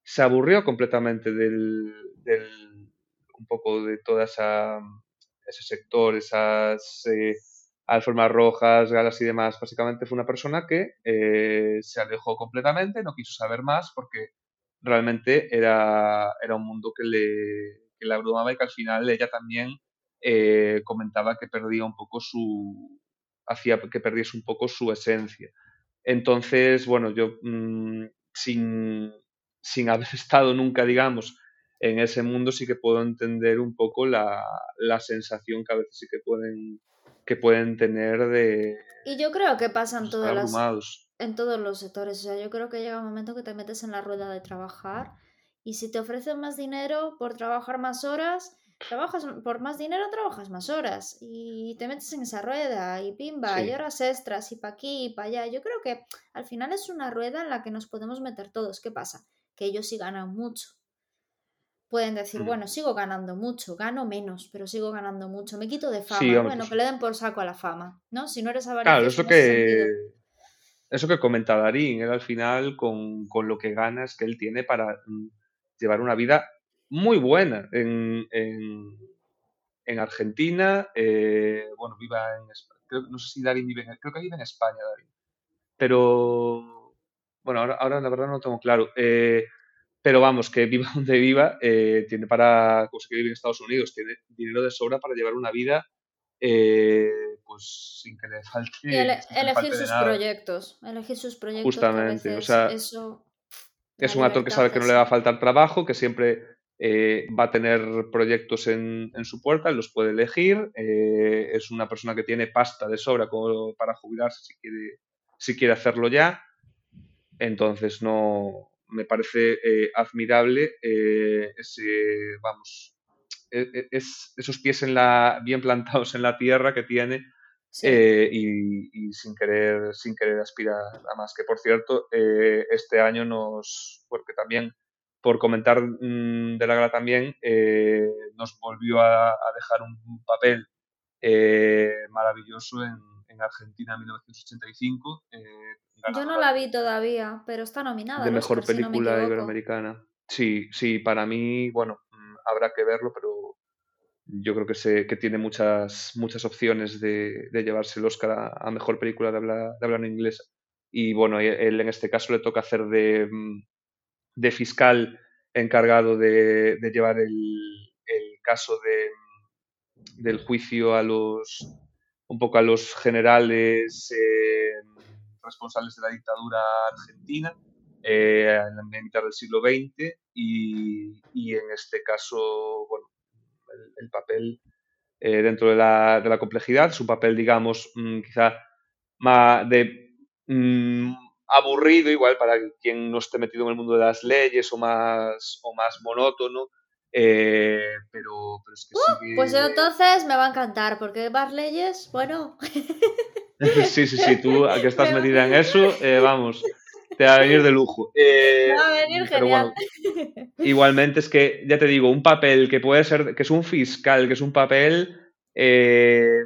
se aburrió completamente del, del, un poco de toda esa ese sector, esas alformas rojas, galas y demás. Básicamente fue una persona que se alejó completamente, no quiso saber más porque realmente era, era un mundo que le, que abrumaba y que al final ella también eh, comentaba que perdía un poco su hacía que perdiese un poco su esencia. Entonces, bueno, yo mm, sin, sin haber estado nunca, digamos, en ese mundo sí que puedo entender un poco la, la sensación que a veces sí que pueden, que pueden tener de... Y yo creo que pasan todas las en todos los sectores. O sea, yo creo que llega un momento que te metes en la rueda de trabajar y si te ofrecen más dinero por trabajar más horas, trabajas por más dinero, trabajas más horas y te metes en esa rueda y pimba, y horas extras y pa' aquí y pa' allá. Yo creo que al final es una rueda en la que nos podemos meter todos. ¿Qué pasa? Que ellos sí ganan mucho. Pueden decir, mm. bueno, sigo ganando mucho, gano menos, pero sigo ganando mucho, me quito de fama. bueno, que le den por saco a la fama, ¿no? Si no eres avaricioso. Claro, eso que eso que comenta Darín, él al final con, lo que gana es que él tiene para mm, llevar una vida muy buena en, en, Argentina. Eh, bueno, viva en España. no sé si Darín vive en, creo que vive en España, Darín. Pero, bueno, ahora, ahora la verdad no lo tengo claro. Eh, pero vamos, que viva donde viva, eh, tiene para, como que vive en Estados Unidos, tiene dinero de sobra para llevar una vida pues sin que le falte. Y elegir sus proyectos, elegir sus proyectos. Justamente, o sea, eso, es un actor que sabe que no le va a faltar trabajo, que siempre eh, va a tener proyectos en, su puerta, los puede elegir, eh, es una persona que tiene pasta de sobra como para jubilarse si quiere, si quiere hacerlo ya, entonces no me parece eh, admirable ese, vamos, e, e, es, esos pies en la, bien plantados en la tierra que tiene eh, y, sin querer sin querer aspirar a más. Que por cierto, eh, este año nos, porque también por comentar mm, de la gala también, eh, nos volvió a, dejar un, papel maravilloso en, Argentina en 1985. Yo no la vi todavía, pero está nominada. De mejor película iberoamericana. Sí, sí, para mí, bueno, mm, habrá que verlo, pero yo creo que, se, que tiene muchas, muchas opciones de, de llevarse el Oscar a, mejor película de habla, de habla en inglés. Y bueno, él en este caso le toca hacer de, de fiscal encargado de, de llevar el, el, caso de, del juicio a los un poco a los generales eh, responsables de la dictadura argentina eh, en la mitad del siglo XX y, en este caso bueno el, papel eh, dentro de la, de la, complejidad, su papel, digamos, mm, quizá más de mm, aburrido, igual para quien no esté metido en el mundo de las leyes o más, o más monótono. Eh, pero, es que uh, Pues entonces me va a encantar, porque más leyes, bueno. sí, sí, sí, tú que estás metida en eso, eh, vamos. te va a venir de lujo. Eh, va a venir genial. igualmente es que, ya te digo, un papel que puede ser, que es un fiscal, que es un papel eh,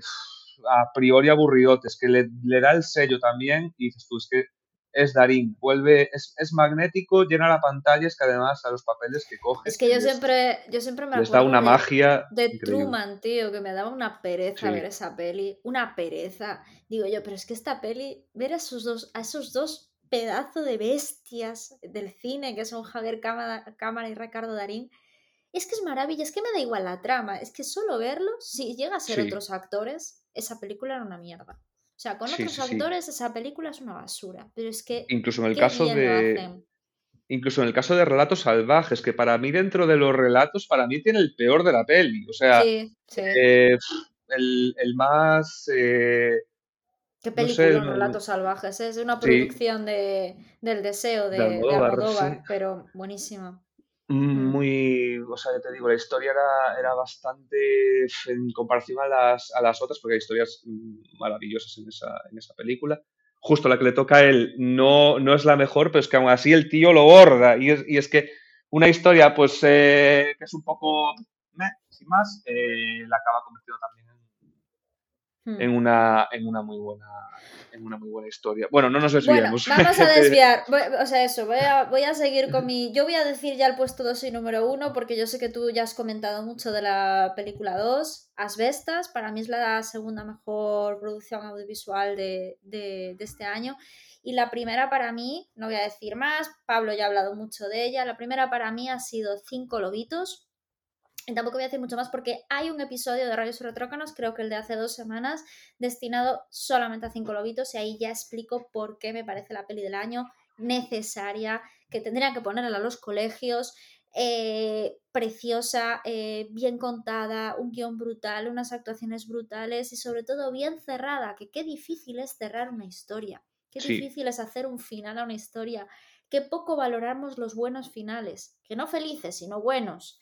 a priori aburridotes, que le, le, da el sello también y dices tú, es que es Darín, vuelve, es, es, magnético, llena la pantalla, es que además a los papeles que coge. Es que yo siempre, yo siempre me les da una magia. De Truman, tío, que me daba una pereza ver esa peli, una pereza. Digo yo, pero es que esta peli, ver a esos dos, a esos dos pedazos de bestias del cine que son Javier Cámara, y Ricardo Darín, es que es maravilla, es que me da igual la trama, es que solo verlo, si llega a ser otros actores, esa película era una mierda. O sea, con otros actores esa película es una basura, pero es que... Incluso en el caso de... Incluso en el caso de Relatos Salvajes, que para mí dentro de los relatos, para mí tiene el peor de la peli. O sea, eh, el, más... Eh, ¿Qué película Relatos Salvajes? Es una producción de, del deseo de, de pero buenísima. Muy, o sea, yo te digo, la historia era, era bastante en comparación a las, a las otras, porque hay historias mm, maravillosas en esa, en esa película. Justo la que le toca a él no, no es la mejor, pero es que aún así el tío lo borda. Y es, y es que una historia, pues, eh, que es un poco, sin más, eh, la acaba convirtiendo también Hmm. en, una, en, una muy buena, en una muy buena historia. Bueno, no nos desviamos. vamos a desviar. o sea, eso, voy a, voy a seguir con mi. Yo voy a decir ya el puesto 2 y número 1, porque yo sé que tú ya has comentado mucho de la película 2. Asbestas, para mí es la segunda mejor producción audiovisual de, de, de este año. Y la primera para mí, no voy a decir más, Pablo ya ha hablado mucho de ella. La primera para mí ha sido Cinco Lobitos tampoco voy a decir mucho más porque hay un episodio de sobre Retrócanos, creo que el de hace dos semanas, destinado solamente a cinco lobitos y ahí ya explico por qué me parece la peli del año necesaria, que tendrían que ponerla a los colegios, eh, preciosa, eh, bien contada, un guion brutal, unas actuaciones brutales y sobre todo bien cerrada, que qué difícil es cerrar una historia, qué difícil es hacer un final a una historia, qué poco valoramos los buenos finales, que no felices, sino buenos.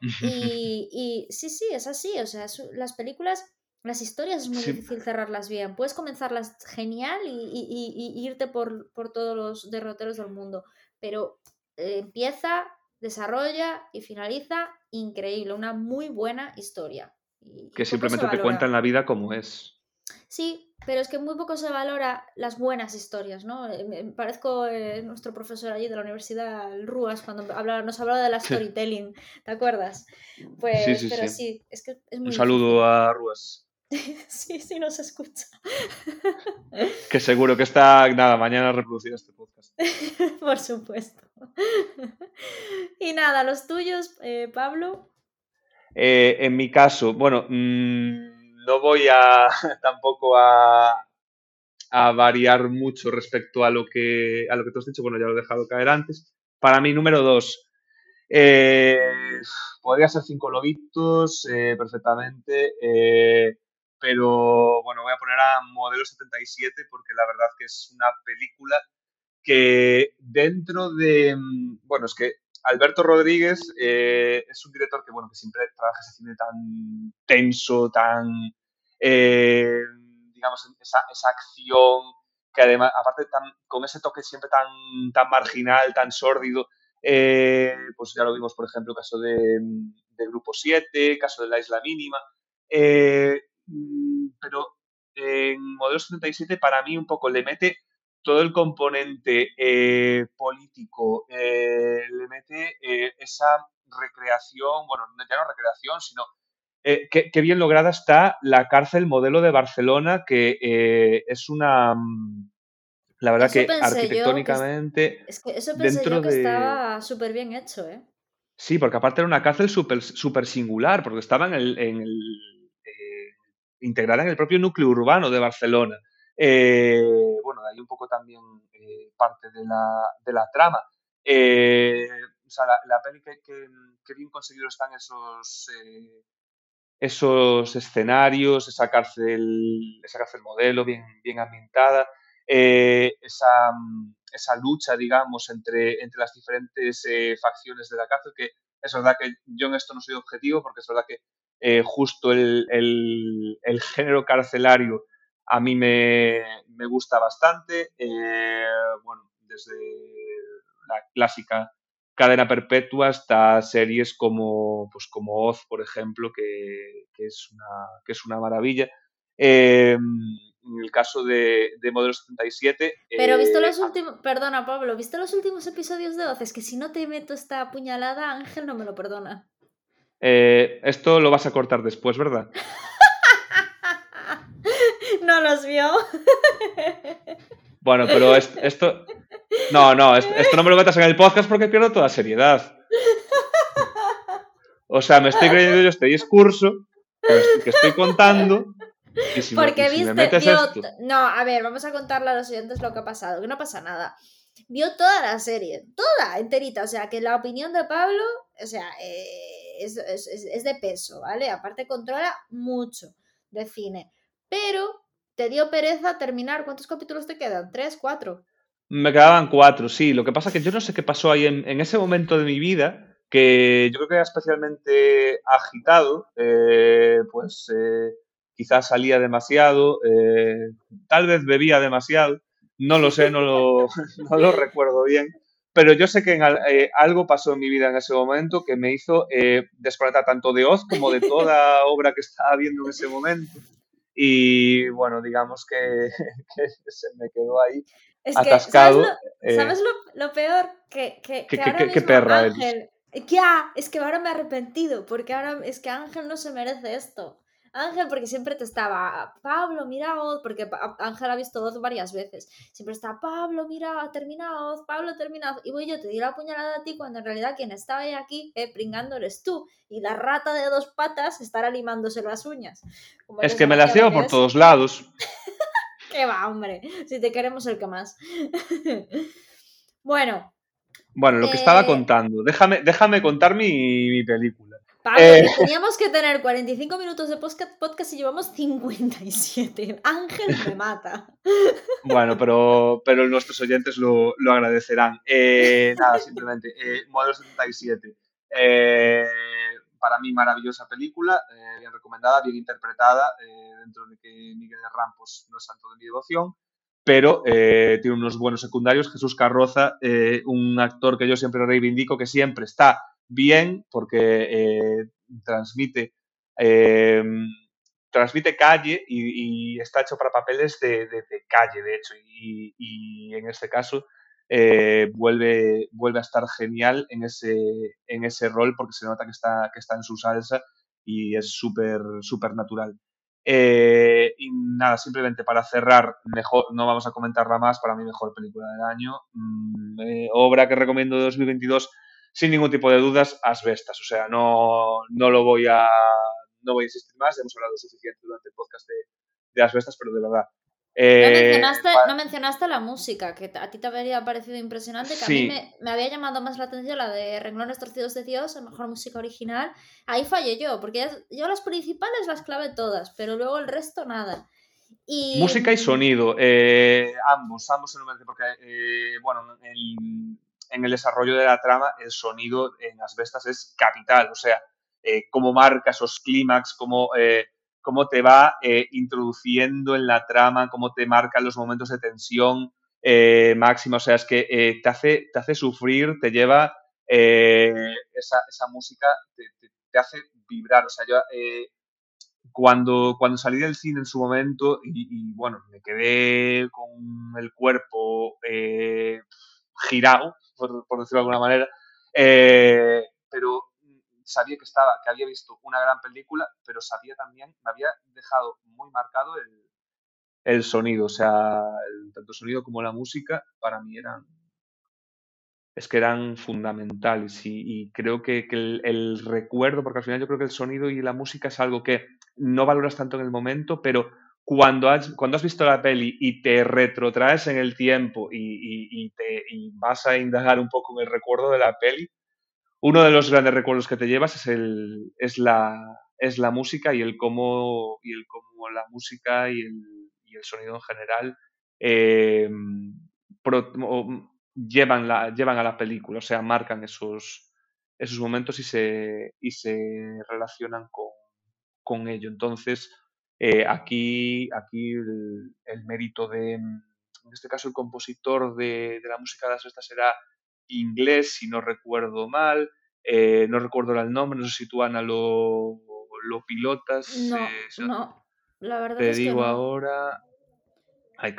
Y, sí, sí, es así. O sea, las películas, las historias es muy difícil cerrarlas bien. Puedes comenzarlas genial y, irte por, todos los derroteros del mundo. Pero eh, empieza, desarrolla y finaliza increíble. Una muy buena historia. que simplemente te cuentan la vida como es. Sí, pero es que muy poco se valora las buenas historias, ¿no? Eh, me parezco eh, nuestro profesor allí de la universidad, el Ruas, cuando nos hablaba de la storytelling, ¿te acuerdas? Pues, sí, sí, pero sí. es que es muy Un saludo a Ruas. sí, sí, nos escucha. que seguro que está, nada, mañana a reproducir este podcast. Por supuesto. y nada, los tuyos, eh, Pablo. en mi caso, bueno... Mmm no voy a tampoco a, variar mucho respecto a lo que a lo que tú has dicho. Bueno, ya lo he dejado caer antes. Para mí, número dos. Eh, podría ser cinco lobitos eh, perfectamente. Eh, pero bueno, voy a poner a Modelo 77 porque la verdad que es una película que dentro de. Bueno, es que Alberto Rodríguez eh, es un director que, bueno, que siempre trabaja ese cine tan tenso, tan, eh, digamos, esa, esa, acción que además, aparte tan, con ese toque siempre tan, tan marginal, tan sórdido, eh, pues ya lo vimos, por ejemplo, caso de, de Grupo 7, caso de La Isla Mínima, mm, pero en Modelo 77 para mí un poco le mete todo el componente eh, político, eh, le mete eh, esa recreación, bueno, ya no recreación, sino qué, bien lograda está la cárcel modelo de Barcelona, que es una... Mm, la verdad que arquitectónicamente... es que eso pensé dentro yo que estaba súper bien hecho, ¿eh? Sí, porque aparte era una cárcel súper super singular, porque estaba en el, en el integrada en el propio núcleo urbano de Barcelona. Eh, bueno, de ahí un poco también eh, parte de la, de la trama. Eh, o sea, la, la peli que, bien conseguido están esos, esos escenarios, esa cárcel, esa cárcel modelo bien, bien ambientada, esa, esa, lucha, digamos, entre, entre las diferentes facciones de la cárcel, que es verdad que yo en esto no soy objetivo, porque es verdad que justo el, el, género carcelario a mí me, gusta bastante. Eh, bueno, desde la clásica cadena perpetua hasta series como, pues como Oz, por ejemplo, que, es, una, que es una maravilla. Em, en el caso de, de Modelo 77. Pero visto los eh, últimos. Perdona, Pablo, ¿viste los últimos episodios de Oz? Es que si no te meto esta puñalada, Ángel no me lo perdona. Eh, esto lo vas a cortar después, ¿verdad? no los vio. bueno, pero esto. No, no, esto no me lo metas en el podcast porque pierdo toda seriedad. O sea, me estoy creyendo yo este discurso que estoy contando porque viste, no, a ver, vamos a contarle a los oyentes lo que ha pasado, que no pasa nada. Vio toda la serie, toda, enterita, o sea, que la opinión de Pablo, o sea, eh, es, de peso, ¿vale? Aparte controla mucho de cine, pero te dio pereza terminar, ¿cuántos capítulos te quedan? ¿Tres, cuatro? Me quedaban cuatro, sí, lo que pasa es que yo no sé qué pasó ahí en, ese momento de mi vida, que yo creo que era especialmente agitado, eh, pues... Eh, quizás salía demasiado, eh, tal vez bebía demasiado, no lo sé, no lo, recuerdo bien, pero yo sé que eh, algo pasó en mi vida en ese momento que me hizo desconectar tanto de Oz como de toda obra que estaba viendo en ese momento. Y bueno, digamos que, se me quedó ahí atascado. ¿Sabes, lo, peor? Que, que, que, perra Ángel, Ya, es que ahora me he arrepentido, porque ahora es que Ángel no se merece esto. Ángel, porque siempre te estaba, Pablo, mira Oz, porque Ángel ha visto Oz varias veces. Siempre está, Pablo, mira, Oz, Pablo, ha terminado. Y voy yo, te di la puñalada a ti cuando en realidad quien estaba ahí aquí eh, pringando eres tú. Y la rata de dos patas estará limándose las uñas. es que me la llevo por todos lados. Qué va, hombre. Si te queremos el que más. bueno. Bueno, lo que estaba eh, contando. Déjame, déjame contar mi película. Eh, teníamos que tener 45 minutos de podcast y llevamos 57. Ángel me mata. Bueno, pero, pero nuestros oyentes lo, agradecerán. Eh, nada, simplemente, eh, Modelo 77. Eh, para mí, maravillosa película, bien recomendada, bien interpretada, dentro de que Miguel Herrán pues, no es santo de mi devoción, pero tiene unos buenos secundarios. Jesús Carroza, un actor que yo siempre reivindico, que siempre está bien porque eh, transmite, em, transmite calle y, está hecho para papeles de, calle, de hecho, y, en este caso eh, vuelve, vuelve a estar genial en ese, en ese rol porque se nota que está, que está en su salsa y es súper súper natural. Eh, y nada, simplemente para cerrar, mejor, no vamos a comentarla más, para mí mejor película del año. Mm, obra que recomiendo de 2022 sin ningún tipo de dudas, asbestas. O sea, no, no lo voy a, no voy a insistir más, hemos hablado suficiente durante el podcast de, de asbestas, pero de verdad. Eh, no, mencionaste, la música, que a ti te habría parecido impresionante, que a mí me, había llamado más la atención la de Renglones Torcidos de Dios, la mejor música original. Ahí fallé yo, porque yo las principales las clave todas, pero luego el resto nada. Y... Música y sonido, eh, ambos, ambos en porque, eh, bueno, el, en el desarrollo de la trama, el sonido en Asbestas es capital. O sea, eh, cómo marca esos clímax, cómo, eh, cómo te va eh, introduciendo en la trama, cómo te marca los momentos de tensión máxima. O sea, es que te, hace, te hace sufrir, te lleva esa, esa, música, te, hace vibrar. O sea, yo cuando, cuando salí del cine en su momento y, bueno, me quedé con el cuerpo girado, por, decirlo de alguna manera, eh, pero sabía que estaba, que había visto una gran película, pero sabía también, me había dejado muy marcado el, sonido, o sea, tanto el sonido como la música para mí eran, es que eran fundamentales. Y, creo que, el, recuerdo, porque al final yo creo que el sonido y la música es algo que no valoras tanto en el momento, pero cuando has, cuando has visto la peli y te retrotraes en el tiempo y, te, vas a indagar un poco en el recuerdo de la peli, uno de los grandes recuerdos que te llevas es, el, es, la, es la música y el cómo, y el cómo la música y el, y el sonido en general eh, llevan, la, llevan a la película, o sea, marcan esos, esos momentos y se, y se relacionan con, con ello. Entonces, eh, aquí aquí el, mérito de, en este caso el compositor de, la música de las festas era inglés, si no recuerdo mal, eh, no recuerdo el nombre, no sé si tú, Ana, lo, lo pilotas. No, eh, no, la verdad te es digo que no. ahora...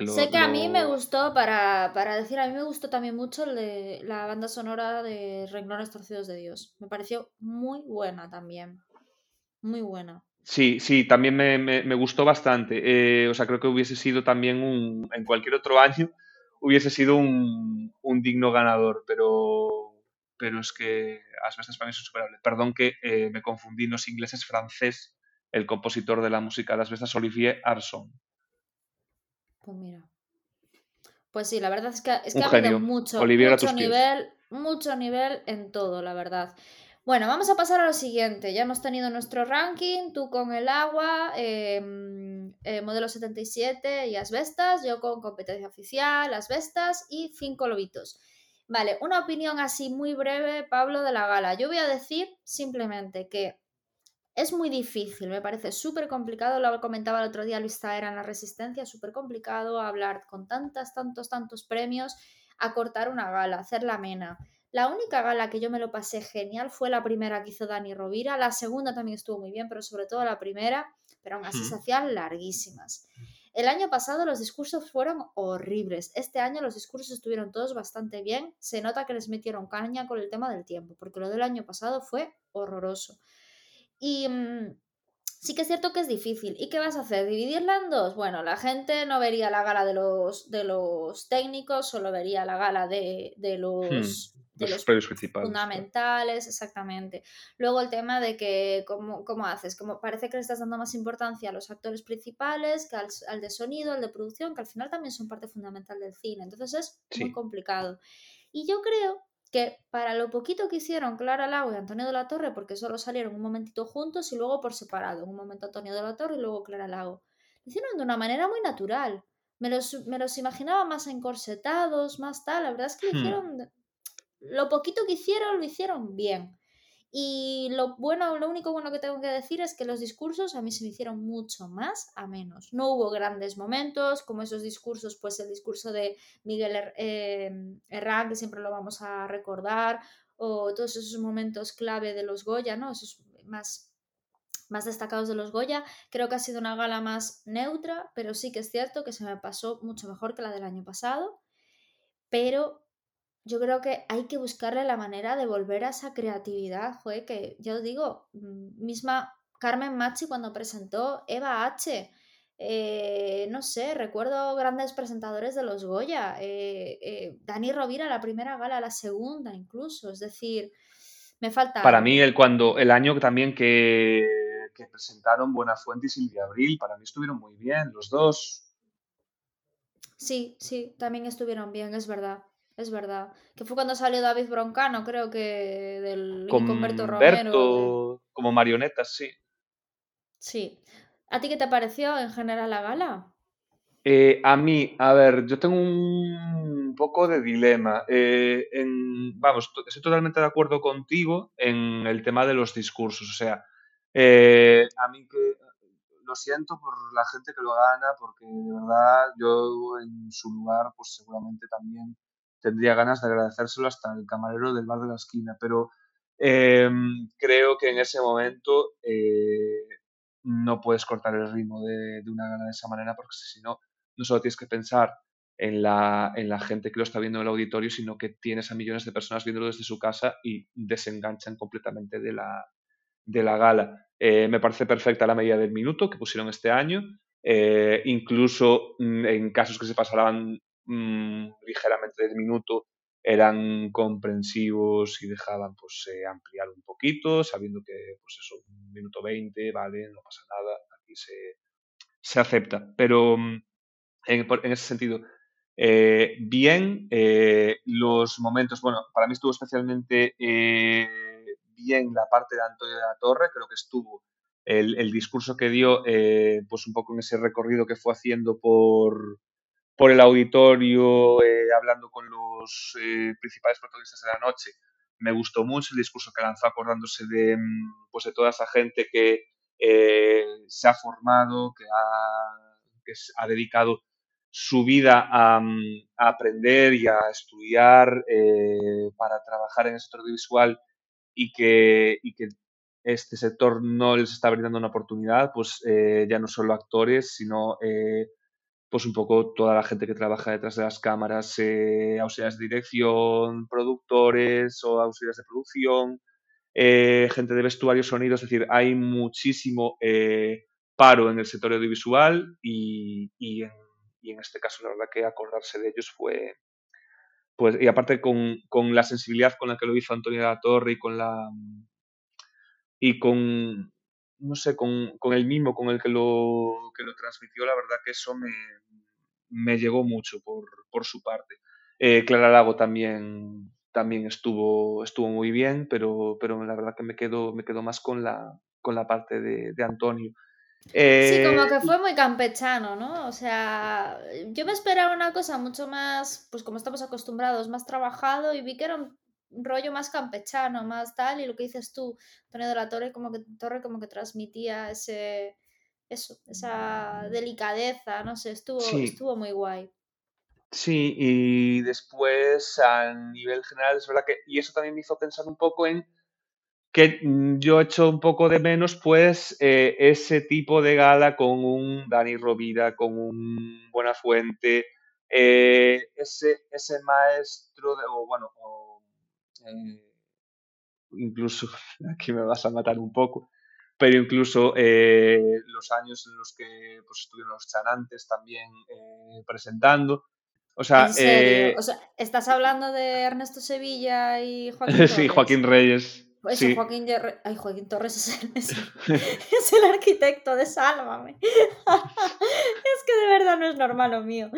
sé que a mí me gustó, para, para, decir, a mí me gustó también mucho el de la banda sonora de Renglones Torcidos de Dios. Me pareció muy buena también. Muy buena. Sí, sí, también me, gustó bastante. Eh, o sea, creo que hubiese sido también un, en cualquier otro año, hubiese sido un, digno ganador, pero, pero es que las veces para mí es insuperable. Perdón que eh, me confundí, no es inglés, es francés, el compositor de la música de las veces, Olivier Arson. Pues mira. Pues sí, la verdad es que, es que ha habido mucho, mucho nivel, mucho nivel en todo, la verdad. Bueno, vamos a pasar a lo siguiente. Ya hemos tenido nuestro ranking, tú con el agua, em, eh, modelo 77 y asbestas, yo con competencia oficial, asbestas y cinco lobitos. Vale, una opinión así muy breve, Pablo, de la gala. Yo voy a decir simplemente que es muy difícil, me parece súper complicado, lo comentaba el otro día Luis Taera en La Resistencia, súper complicado hablar con tantas, tantos, tantos premios, acortar una gala, hacerla amena. La única gala que yo me lo pasé genial fue la primera que hizo Dani Rovira. La segunda también estuvo muy bien, pero sobre todo la primera, pero aún así se hacían larguísimas. El año pasado los discursos fueron horribles. Este año los discursos estuvieron todos bastante bien. Se nota que les metieron caña con el tema del tiempo, porque lo del año pasado fue horroroso. Y mm, sí que es cierto que es difícil. ¿Y qué vas a hacer? ¿Dividirla en dos? Bueno, la gente no vería la gala de los, de los técnicos, solo vería la gala de, de los... Hmm de los, fundamentales, exactamente. Luego el tema de que, ¿cómo, ¿cómo, haces? Como parece que le estás dando más importancia a los actores principales que al, de sonido, al de producción, que al final también son parte fundamental del cine. Entonces es muy complicado. Y yo creo que para lo poquito que hicieron Clara Lago y Antonio de la Torre, porque solo salieron un momentito juntos y luego por separado, un momento Antonio de la Torre y luego Clara Lago, lo hicieron de una manera muy natural. Me los, me los imaginaba más encorsetados, más tal. La verdad es que lo hmm. hicieron lo poquito que hicieron, lo hicieron bien. Y lo bueno, lo único bueno que tengo que decir es que los discursos a mí se me hicieron mucho más a menos. No hubo grandes momentos, como esos discursos, pues el discurso de Miguel eh, Herrán, que siempre lo vamos a recordar, o todos esos momentos clave de los Goya, ¿no? Esos más, más destacados de los Goya. Creo que ha sido una gala más neutra, pero sí que es cierto que se me pasó mucho mejor que la del año pasado. Pero yo creo que hay que buscarle la manera de volver a esa creatividad, joder, que yo digo, mm, misma Carmen Machi cuando presentó Eva H. Eh, no sé, recuerdo grandes presentadores de los Goya, eh, eh, Dani Rovira la primera gala, la segunda incluso, es decir, me falta... Para mí el, cuando, el año también que, que presentaron Buenafuente y Silvia Abril, para mí estuvieron muy bien los dos. Sí, sí, también estuvieron bien, es verdad es verdad. Que fue cuando salió David Broncano, creo que del con, Romero. Como marionetas, sí. Sí. ¿A ti qué te pareció en general la gala? Eh, a mí, a ver, yo tengo un poco de dilema. Eh, vamos, estoy totalmente de acuerdo contigo en el tema de los discursos. O sea, eh, a mí que lo siento por la gente que lo gana, porque de verdad yo en su lugar, pues seguramente también tendría ganas de agradecérselo hasta el camarero del bar de la esquina, pero em, creo que en ese momento eh, no puedes cortar el ritmo de, una gana de esa manera porque si no, no solo tienes que pensar en la, en la gente que lo está viendo en el auditorio, sino que tienes a millones de personas viéndolo desde su casa y desenganchan completamente de la, de la gala. Eh, me parece perfecta la medida del minuto que pusieron este año. Eh, incluso mm, en casos que se pasaran Mm, ligeramente del minuto eran comprensivos y dejaban pues eh, ampliar un poquito, sabiendo que pues eso, un minuto 20, vale, no pasa nada, aquí se, se acepta. Pero mm, en, en ese sentido, eh, bien, eh, los momentos, bueno, para mí estuvo especialmente bien la parte de Antonio de la Torre, creo que estuvo el, el discurso que dio, pues un poco en ese recorrido que fue haciendo por, por el auditorio, eh, hablando con los eh, principales protagonistas de la noche. Me gustó mucho el discurso que lanzó acordándose de, mm, pues, de toda esa gente que eh, se ha formado, que ha, dedicado su vida a, aprender y a estudiar eh, para trabajar en el sector audiovisual y que, y que este sector no les está brindando una oportunidad, pues ya no solo actores, sino pues un poco toda la gente que trabaja detrás de las cámaras, eh, auxiliares de dirección, productores o auxiliares de producción, gente de vestuario, sonido, es decir, hay muchísimo paro en el sector audiovisual y, y, en, este caso la verdad que acordarse de ellos fue, pues, y aparte con, con la sensibilidad con la que lo hizo Antonio de la Torre y con la y con, no sé, con, con, el mimo con el que lo, que lo transmitió, la verdad que eso me, me llegó mucho por, por su parte. Eh, Clara Lago también, también estuvo, estuvo muy bien, pero, pero la verdad que me quedo, me quedo más con la, con la parte de, de Antonio. sí, como eh, que fue muy campechano, ¿no? O sea, yo me esperaba una cosa mucho más, pues como estamos acostumbrados, más trabajado y vi que era un rollo más campechano, más tal, y lo que dices tú, Antonio de la Torre como que, Torre como que transmitía ese, eso, esa delicadeza, no sé, estuvo, estuvo muy guay. Sí, y después a nivel general es verdad que, y eso también me hizo pensar un poco en que mm, yo echo un poco de menos pues eh, ese tipo de gala con un Dani Rovira, con un Buena Fuente, eh, ese, ese maestro, de, o bueno, eh, incluso, aquí me vas a matar un poco, pero incluso eh, los años en los que pues, estuvieron los chanantes también eh, presentando. O sea, ¿En o sea, ¿estás hablando de Ernesto Sevilla y Joaquín sí, Joaquín Reyes. Pues Joaquín, Ay, Joaquín Torres es el, es, el, arquitecto de Sálvame. es que de verdad no es normal lo mío.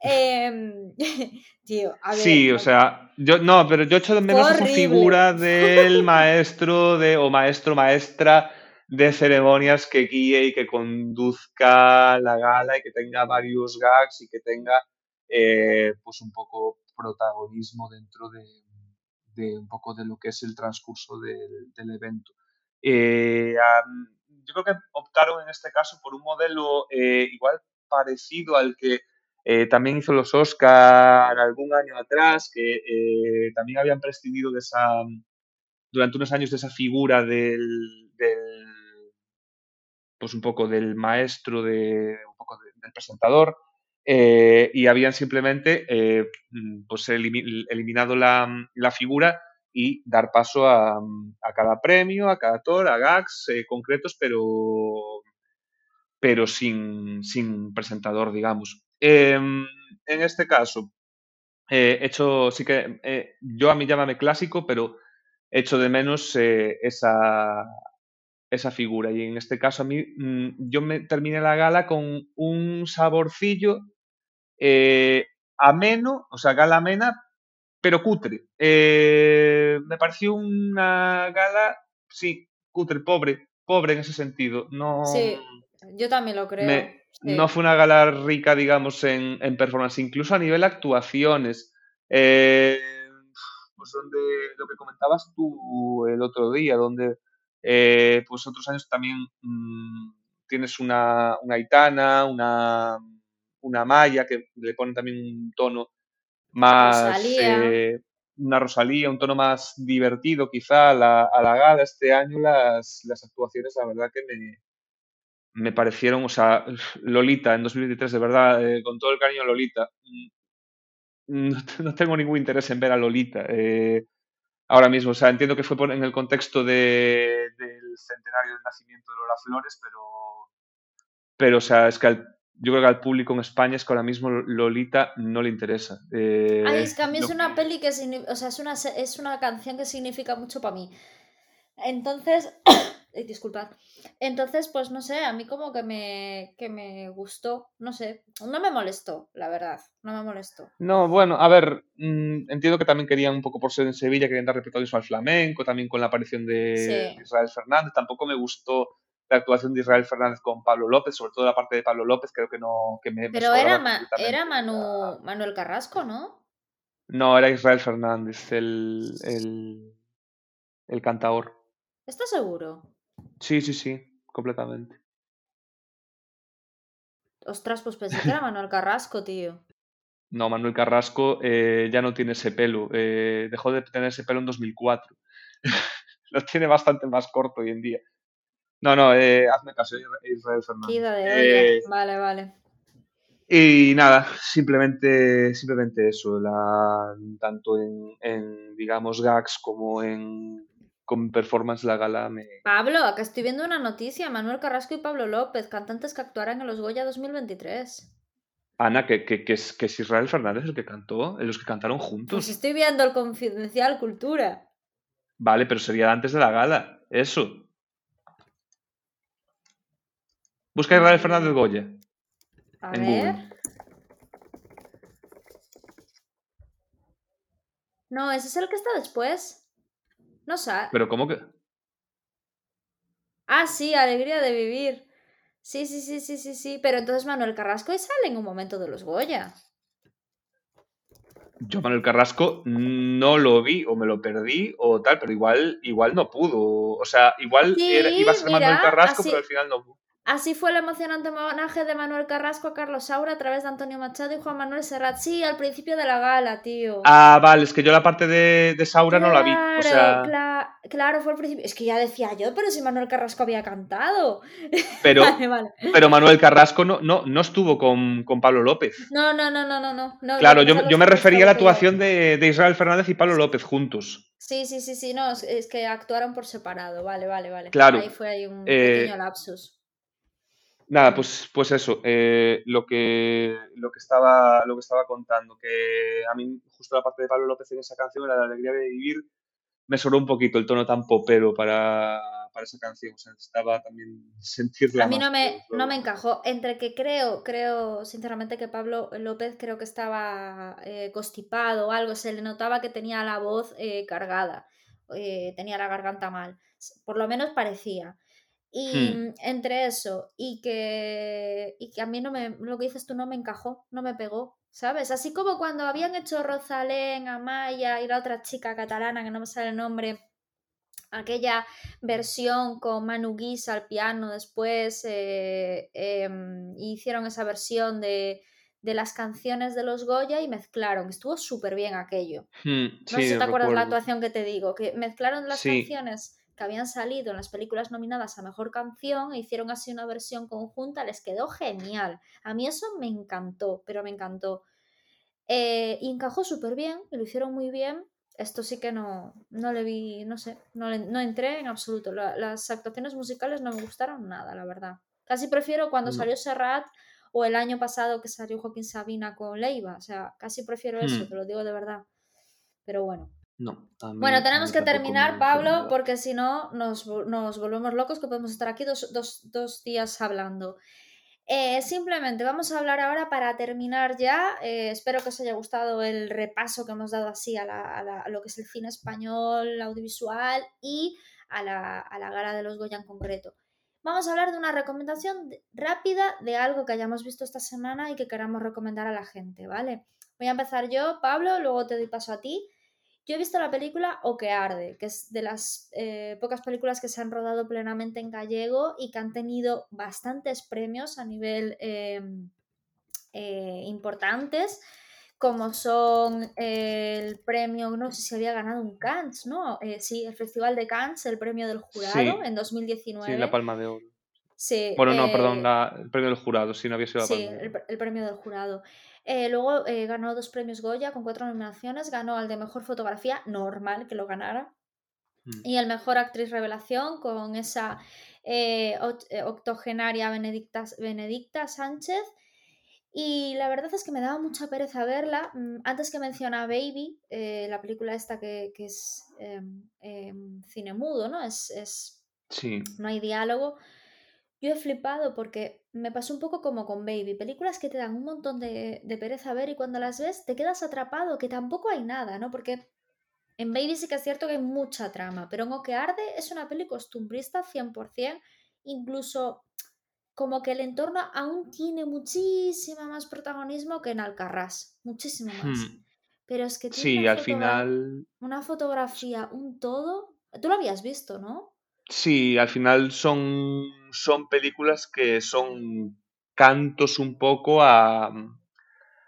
Em, tío, a ver, sí, o sea, yo no, pero yo echo de menos esa figura del maestro de, o maestro, maestra de ceremonias que guíe y que conduzca la gala y que tenga varios gags y que tenga eh, pues un poco protagonismo dentro de, de un poco de lo que es el transcurso del, evento. Eh, yo creo que optaron en este caso por un modelo eh, igual parecido al que eh, también hizo los Oscar algún año atrás, que también habían prescindido de esa, durante unos años de esa figura del, pues un poco del maestro, un poco del presentador, eh, y habían simplemente eh, pues eliminado la, la, figura y dar paso a, a, cada premio, a cada actor, a gags eh, concretos, pero, pero sin, sin presentador, digamos. Em, en este caso, he hecho, sí que yo a mí llámame clásico, pero echo de menos esa, esa figura. Y en este caso a mí, mm, yo me terminé la gala con un saborcillo eh, ameno, o sea, gala amena, pero cutre. Eh, me pareció una gala, sí, cutre, pobre, pobre en ese sentido. No, sí, yo también lo creo. No fue una gala rica, digamos, en, en performance, incluso a nivel actuaciones. Eh, pues donde lo que comentabas tú el otro día, donde eh, pues otros años también mm, tienes una, una Aitana, una una malla que le pone también un tono más... Eh, una Rosalía, un tono más divertido quizá a la, a la gala. Este año las, las actuaciones, la verdad que me, me parecieron, o sea, Lolita en 2023, de verdad, eh, con todo el cariño a Lolita, mm, no, tengo ningún interés en ver a Lolita eh, ahora mismo. O sea, entiendo que fue en el contexto de, del centenario del nacimiento de Lola Flores, pero, pero o sea, es que al, yo creo que al público en España es que ahora mismo Lolita no le interesa. Eh, Ay, es que a mí es una peli que, o sea, es una, es una canción que significa mucho para mí. Entonces, disculpad. Entonces, pues no sé, a mí como que me, que me gustó, no sé, no me molestó, la verdad, no me molestó. No, bueno, a ver, mm, entiendo que también querían un poco por ser en Sevilla, querían dar protagonismo al flamenco, también con la aparición de Israel Fernández, tampoco me gustó la actuación de Israel Fernández con Pablo López, sobre todo la parte de Pablo López, creo que no que me Pero era, era Manu, Manuel Carrasco, ¿no? No, era Israel Fernández, el, el, el cantador. ¿Estás seguro? Sí, sí, sí, completamente. Ostras, pues pensé que era Manuel Carrasco, tío. No, Manuel Carrasco eh, ya no tiene ese pelo. Eh, dejó de tener ese pelo en 2004. Lo tiene bastante más corto hoy en día. No, no, eh, hazme caso, Israel Fernández. vale, vale. Y nada, simplemente, simplemente eso, la, tanto en, digamos, gags como en con performance la gala me... Pablo, acá estoy viendo una noticia, Manuel Carrasco y Pablo López, cantantes que actuarán en los Goya 2023. Ana, que, que, que, es, que es Israel Fernández el que cantó, los que cantaron juntos. Pues estoy viendo el Confidencial Cultura. Vale, pero sería antes de la gala, eso. Busca Israel Fernández Goya. A ver. No, ese es el que está después. No sé. Pero ¿cómo que? Ah, sí, alegría de vivir. Sí, sí, sí, sí, sí, sí. Pero entonces Manuel Carrasco y sale en un momento de los Goya. Yo Manuel Carrasco no lo vi o me lo perdí o tal, pero igual, igual no pudo. O sea, igual iba a ser Manuel Carrasco, pero al final no pudo. Así fue el emocionante homenaje de Manuel Carrasco a Carlos Saura a través de Antonio Machado y Juan Manuel Serrat. Sí, al principio de la gala, tío. Ah, vale, es que yo la parte de, Saura no la vi. O sea... claro, fue al principio. Es que ya decía yo, pero si Manuel Carrasco había cantado. Pero, pero Manuel Carrasco no, no, no estuvo con, Pablo López. No, no, no, no, no. no. claro, yo, yo me refería a la actuación de, Israel Fernández y Pablo López juntos. Sí, sí, sí, sí, no, es, que actuaron por separado, vale, vale, vale. Claro. Ahí fue ahí un eh, pequeño lapsus. Nada, pues, pues eso, eh, lo, que, lo, que estaba, lo que estaba contando, que a mí justo la parte de Pablo López en esa canción, la de Alegría de Vivir, me sobró un poquito el tono tan popero para, para esa canción, o sea, necesitaba también sentirla. A mí no me, no me encajó, entre que creo, creo sinceramente que Pablo López creo que estaba eh, constipado o algo, se le notaba que tenía la voz eh, cargada, tenía la garganta mal, por lo menos parecía. Y hmm. entre eso y que, y que a mí no me, lo que dices tú no me encajó, no me pegó, ¿sabes? Así como cuando habían hecho Rosalén, Amaya y la otra chica catalana, que no me sale el nombre, aquella versión con Manu Guisa al piano después, eh, em, hicieron esa versión de, de, las canciones de los Goya y mezclaron, estuvo súper bien aquello. Hmm, no sé si te acuerdas la actuación que te digo, que mezclaron las canciones que habían salido en las películas nominadas a Mejor Canción e hicieron así una versión conjunta, les quedó genial. A mí eso me encantó, pero me encantó. Eh, y encajó súper bien, lo hicieron muy bien. Esto sí que no, no le vi, no sé, no, no entré en absoluto. las actuaciones musicales no me gustaron nada, la verdad. Casi prefiero cuando salió Serrat o el año pasado que salió Joaquín Sabina con Leiva. O sea, casi prefiero eso, hmm. te lo digo de verdad. Pero bueno. No. bueno, tenemos que terminar, Pablo, porque si no nos, volvemos locos, que podemos estar aquí dos, días hablando. Eh, simplemente vamos a hablar ahora para terminar ya. Eh, espero que os haya gustado el repaso que hemos dado así a, lo que es el cine español, audiovisual y a la, a la gala de los Goya en concreto. Vamos a hablar de una recomendación rápida de algo que hayamos visto esta semana y que queramos recomendar a la gente, ¿vale? Voy a empezar yo, Pablo, luego te doy paso a ti. Yo he visto la película O que arde, que es de las eh, pocas películas que se han rodado plenamente en gallego y que han tenido bastantes premios a nivel em, eh, importantes, como son el premio, no sé si había ganado un Cannes, ¿no? Eh, sí, el Festival de Cannes, el premio del jurado en 2019. Sí, la Palma de Oro. Sí, bueno, no, perdón, el premio del jurado, sí, no había sido la Sí, el premio del jurado. Eh, luego eh, ganó dos premios Goya con cuatro nominaciones. Ganó al de mejor fotografía, normal que lo ganara. Mm. Y el mejor actriz revelación con esa eh, octogenaria Benedicta, Benedicta Sánchez. Y la verdad es que me daba mucha pereza verla. Mm, antes que menciona Baby, la película esta que, es em, em, cine mudo, ¿no? Es, es, sí. No hay diálogo. Yo he flipado porque me pasó un poco como con Baby, películas que te dan un montón de, pereza ver y cuando las ves te quedas atrapado, que tampoco hay nada, ¿no? Porque en Baby sí que es cierto que hay mucha trama, pero en O que arde es una peli costumbrista 100%, incluso como que el entorno aún tiene muchísimo más protagonismo que en Alcarrás, muchísimo más. Hmm. Pero es que tiene sí, al final una fotografía, un todo. Tú lo habías visto, ¿no? Sí, al final son, son películas que son cantos un poco a,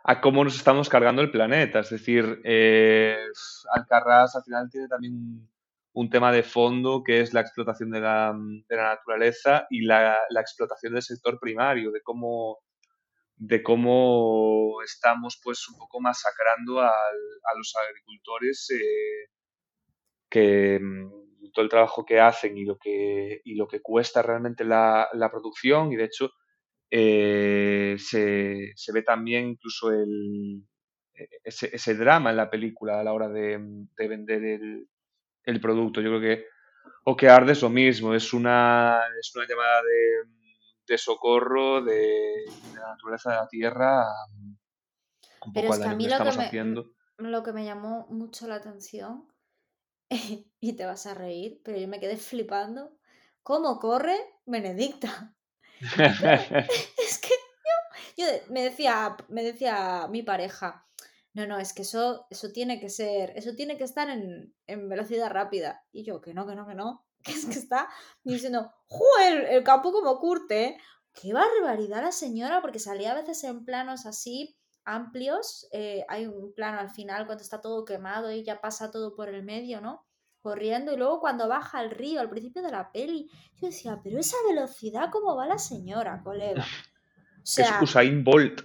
a cómo nos estamos cargando el planeta. Es decir, eh, Alcarrás al final tiene también un, tema de fondo que es la explotación de la, naturaleza y la, explotación del sector primario, de cómo, de cómo estamos pues un poco masacrando a los agricultores eh, que mm, todo el trabajo que hacen y lo que, y lo que cuesta realmente la, la producción y de hecho eh, se, se, ve también incluso el, e, ese, ese, drama en la película a la hora de, de vender el, el, producto. Yo creo que o que arde es lo mismo, es una, es una llamada de, de socorro de, la naturaleza de la tierra. Un Pero es que a mí lo que, me, lo que me llamó mucho la atención, y te vas a reír, pero yo me quedé flipando, ¿cómo corre Benedicta? es que yo, me decía, me decía mi pareja, no, no, es que eso, eso tiene que ser, eso tiene que estar en, velocidad rápida. Y yo, que no, que no, que no, que es que está diciendo, ¡joder! El campo como curte, ¡Qué barbaridad la señora! Porque salía a veces en planos así amplios. Eh, hay un plano al final cuando está todo quemado y ya pasa todo por el medio, ¿no? corriendo y luego cuando baja al río al principio de la peli, yo decía, pero esa velocidad, ¿cómo va la señora, colega? O sea, es Usain Bolt.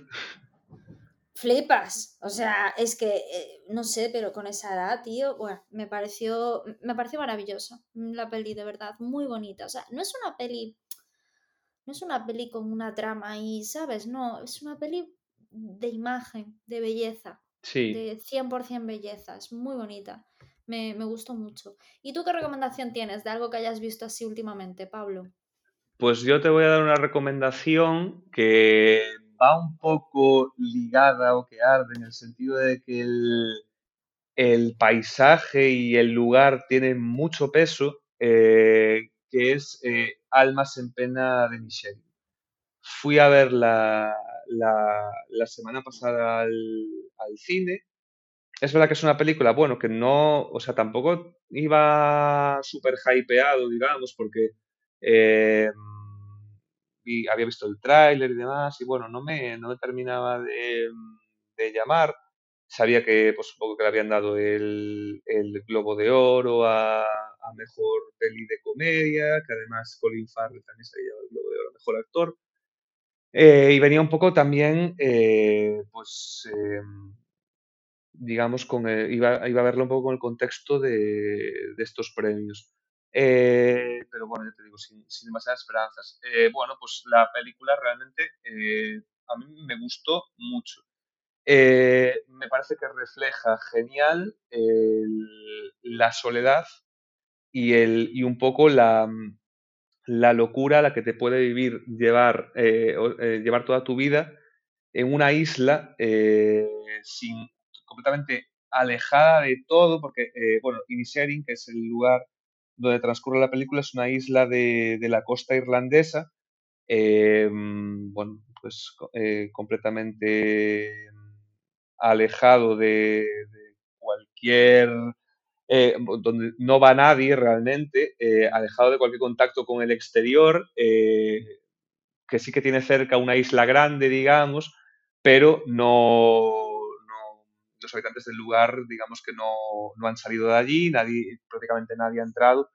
Flipas, o sea, es que, eh, no sé, pero con esa edad, tío, bueno, me pareció, me pareció maravillosa la peli, de verdad, muy bonita. O sea, no es una peli, no es una peli con una trama ahí, ¿sabes? No, es una peli de imagen, de belleza. Sí. De 100% belleza, es muy bonita. Me, gustó mucho. ¿Y tú qué recomendación tienes de algo que hayas visto así últimamente, Pablo? Pues yo te voy a dar una recomendación que va un poco ligada o que arde en el sentido de que el, paisaje y el lugar tienen mucho peso, eh, que es eh, Almas en Pena de Michelle. Fui a ver la, la, semana pasada al, al cine es verdad que es una película, bueno, que no, o sea, tampoco iba súper hypeado, digamos, porque eh, había visto el tráiler y demás, y bueno, no me, no me terminaba de, llamar. Sabía que, pues supongo que le habían dado el, Globo de Oro a, Mejor Peli de Comedia, que además Colin Farrell también se había llevado el Globo de Oro a Mejor Actor. Eh, y venía un poco también, eh, pues em, digamos, con iba, iba, a verlo un poco con el contexto de, estos premios. Eh, pero bueno, ya te digo, sin, demasiadas esperanzas. Eh, bueno, pues la película realmente eh, a mí me gustó mucho. me parece que refleja genial la soledad y, el, y un poco la, la locura a la que te puede vivir llevar, llevar toda tu vida en una isla sin completamente alejada de todo, porque, eh, bueno, Inisherin, que es el lugar donde transcurre la película, es una isla de, la costa irlandesa, eh, bueno, pues eh, completamente alejado de, cualquier donde no va nadie realmente, alejado de cualquier contacto con el exterior, que sí que tiene cerca una isla grande, digamos, pero no, los habitantes del lugar, digamos que no, no han salido de allí, nadie, prácticamente nadie ha entrado.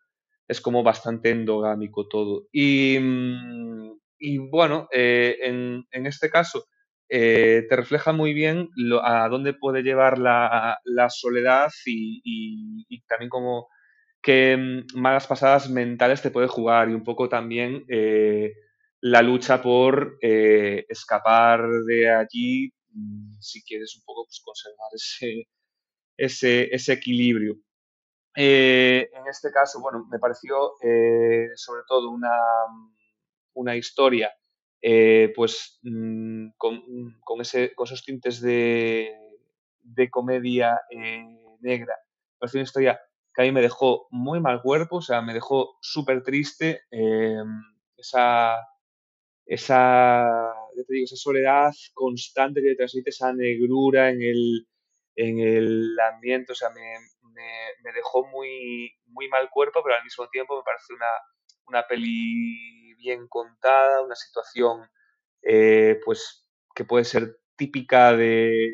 Es como bastante endogámico todo. Y, mm, y bueno, eh, en, en, este caso eh, te refleja muy bien a dónde puede llevar la, soledad y, también como qué mm, malas pasadas mentales te puede jugar y un poco también eh, la lucha por escapar de allí Mm, si quieres un poco pues, conservar ese, ese, equilibrio. Eh, en este caso, bueno, me pareció eh, sobre todo una historia eh, pues mm, con, ese, con, esos tintes de, de comedia negra. Me pareció una historia que a mí me dejó muy mal cuerpo, o sea, me dejó súper triste esa, esa, te digo, esa soledad constante que transmite esa negrura en el, en el ambiente, o sea, me, me, dejó muy, muy mal cuerpo, pero al mismo tiempo me parece una, una peli bien contada, una situación pues que puede ser típica de,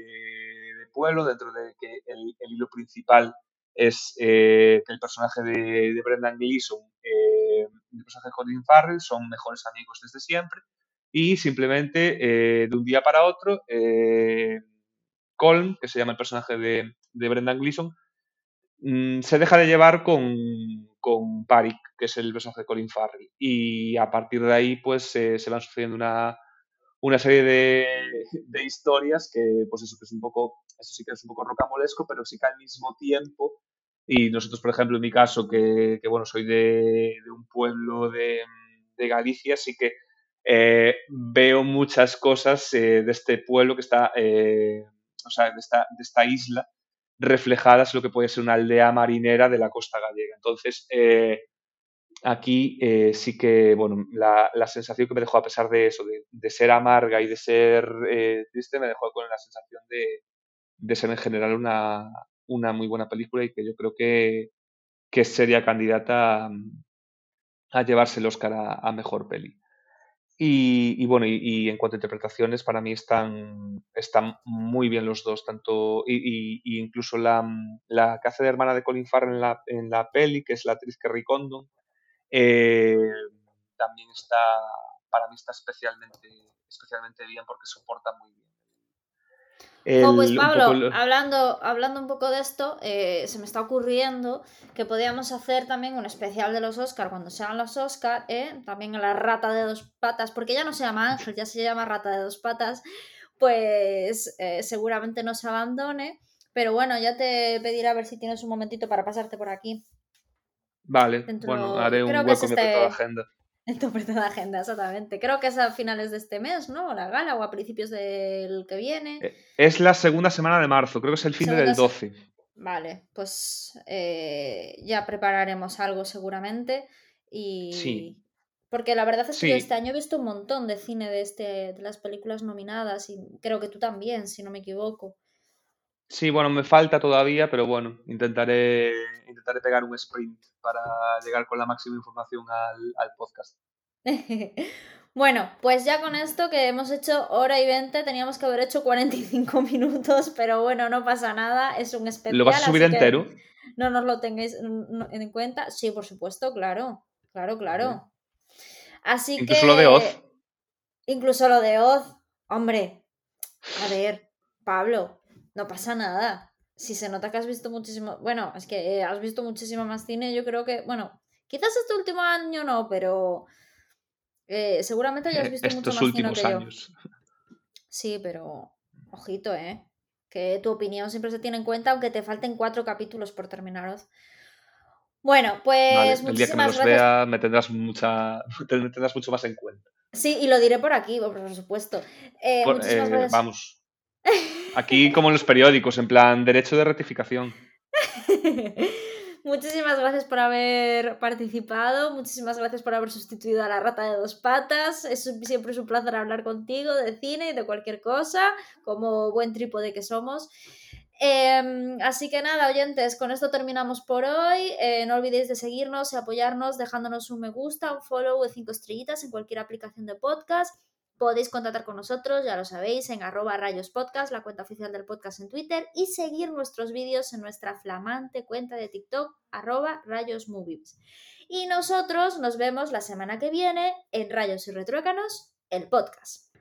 pueblo, dentro de que el, hilo principal es que el personaje de, Brendan Gleeson y el personaje de Colin Farrell son mejores amigos desde siempre. Y simplemente de un día para otro Colm, que se llama el personaje de, Brendan Gleeson, mm, se deja de llevar con, con Parik, que es el personaje de Colin Farrell. Y a partir de ahí, pues se van sucediendo una, una serie de, historias que, pues eso que es un poco, eso sí que es un poco rocamolesco, pero sí que al mismo tiempo, y nosotros, por ejemplo, en mi caso, que, bueno, soy de, un pueblo de, Galicia, sí que eh, veo muchas cosas eh, de este pueblo que está eh, o sea, de esta, isla, reflejadas lo que puede ser una aldea marinera de la costa gallega. Entonces, eh, aquí eh, sí que, bueno, la, sensación que me dejó, a pesar de eso, de, ser amarga y de ser eh, triste, me dejó con la sensación de, ser en general una, muy buena película y que yo creo que, sería candidata a, llevarse el Oscar a mejor peli. Y, bueno, y, en cuanto a interpretaciones, para mí están, están muy bien los dos, tanto y, incluso la, la que hace de hermana de Colin Farrell en la, en la peli, que es la actriz Kerry Condon, eh, también está, para mí está especialmente, especialmente bien porque soporta muy bien pues Pablo, hablando, hablando un poco de esto, eh, se me está ocurriendo que podíamos hacer también un especial de los Oscar cuando sean los Oscar, ¿eh? también a la rata de dos patas, porque ya no se llama Ángel, ya se llama rata de dos patas, pues eh, seguramente no se abandone. Pero bueno, ya te pediré a ver si tienes un momentito para pasarte por aquí. Vale, bueno, haré un hueco en mi este agenda. En tu de agenda, exactamente. Creo que es a finales de este mes, ¿no? La gala o a principios del que viene. Eh, es la segunda semana de marzo, creo que es el fin del 12. Vale, pues eh, ya prepararemos algo seguramente. Y. Sí. Porque la verdad es que este año he visto un montón de cine de, este, de las películas nominadas y creo que tú también, si no me equivoco. Sí, bueno, me falta todavía, pero bueno, intentaré, intentaré pegar un sprint para llegar con la máxima información al, podcast. bueno, pues ya con esto que hemos hecho hora y veinte, teníamos que haber hecho 45 minutos, pero bueno, no pasa nada, es un especial. ¿Lo vas a subir entero? No nos lo tengáis en cuenta. Sí, por supuesto, claro, claro, claro. Así Incluso que... lo de Oz. Incluso lo de Oz. Hombre, a ver, Pablo, no pasa nada. Si se nota que has visto muchísimo, bueno, es que eh, has visto muchísimo más cine, yo creo que, bueno, quizás este último año no, pero eh, seguramente hayas visto mucho más cine que años. Sí, pero ojito, ¿eh? Que tu opinión siempre se tiene en cuenta, aunque te falten cuatro capítulos por terminaros. Bueno, pues el día que me los vea me tendrás mucha, tendrás mucho más en cuenta. Sí, y lo diré por aquí, por supuesto. Eh, muchísimas gracias. Vamos. Aquí como en los periódicos, en plan derecho de rectificación. Muchísimas gracias por haber participado, muchísimas gracias por haber sustituido a la rata de dos patas. Es siempre es un placer hablar contigo de cine y de cualquier cosa, como buen trípode que somos. Em, así que nada, oyentes, con esto terminamos por hoy. Eh, no olvidéis de seguirnos y apoyarnos dejándonos un me gusta, un follow de cinco estrellitas en cualquier aplicación de podcast. Podéis contactar con nosotros, ya lo sabéis, en arroba rayos podcast, la cuenta oficial del podcast en Twitter, y seguir nuestros vídeos en nuestra flamante cuenta de TikTok, arroba rayos. Y nosotros nos vemos la semana que viene en Rayos y Retruécanos, el podcast.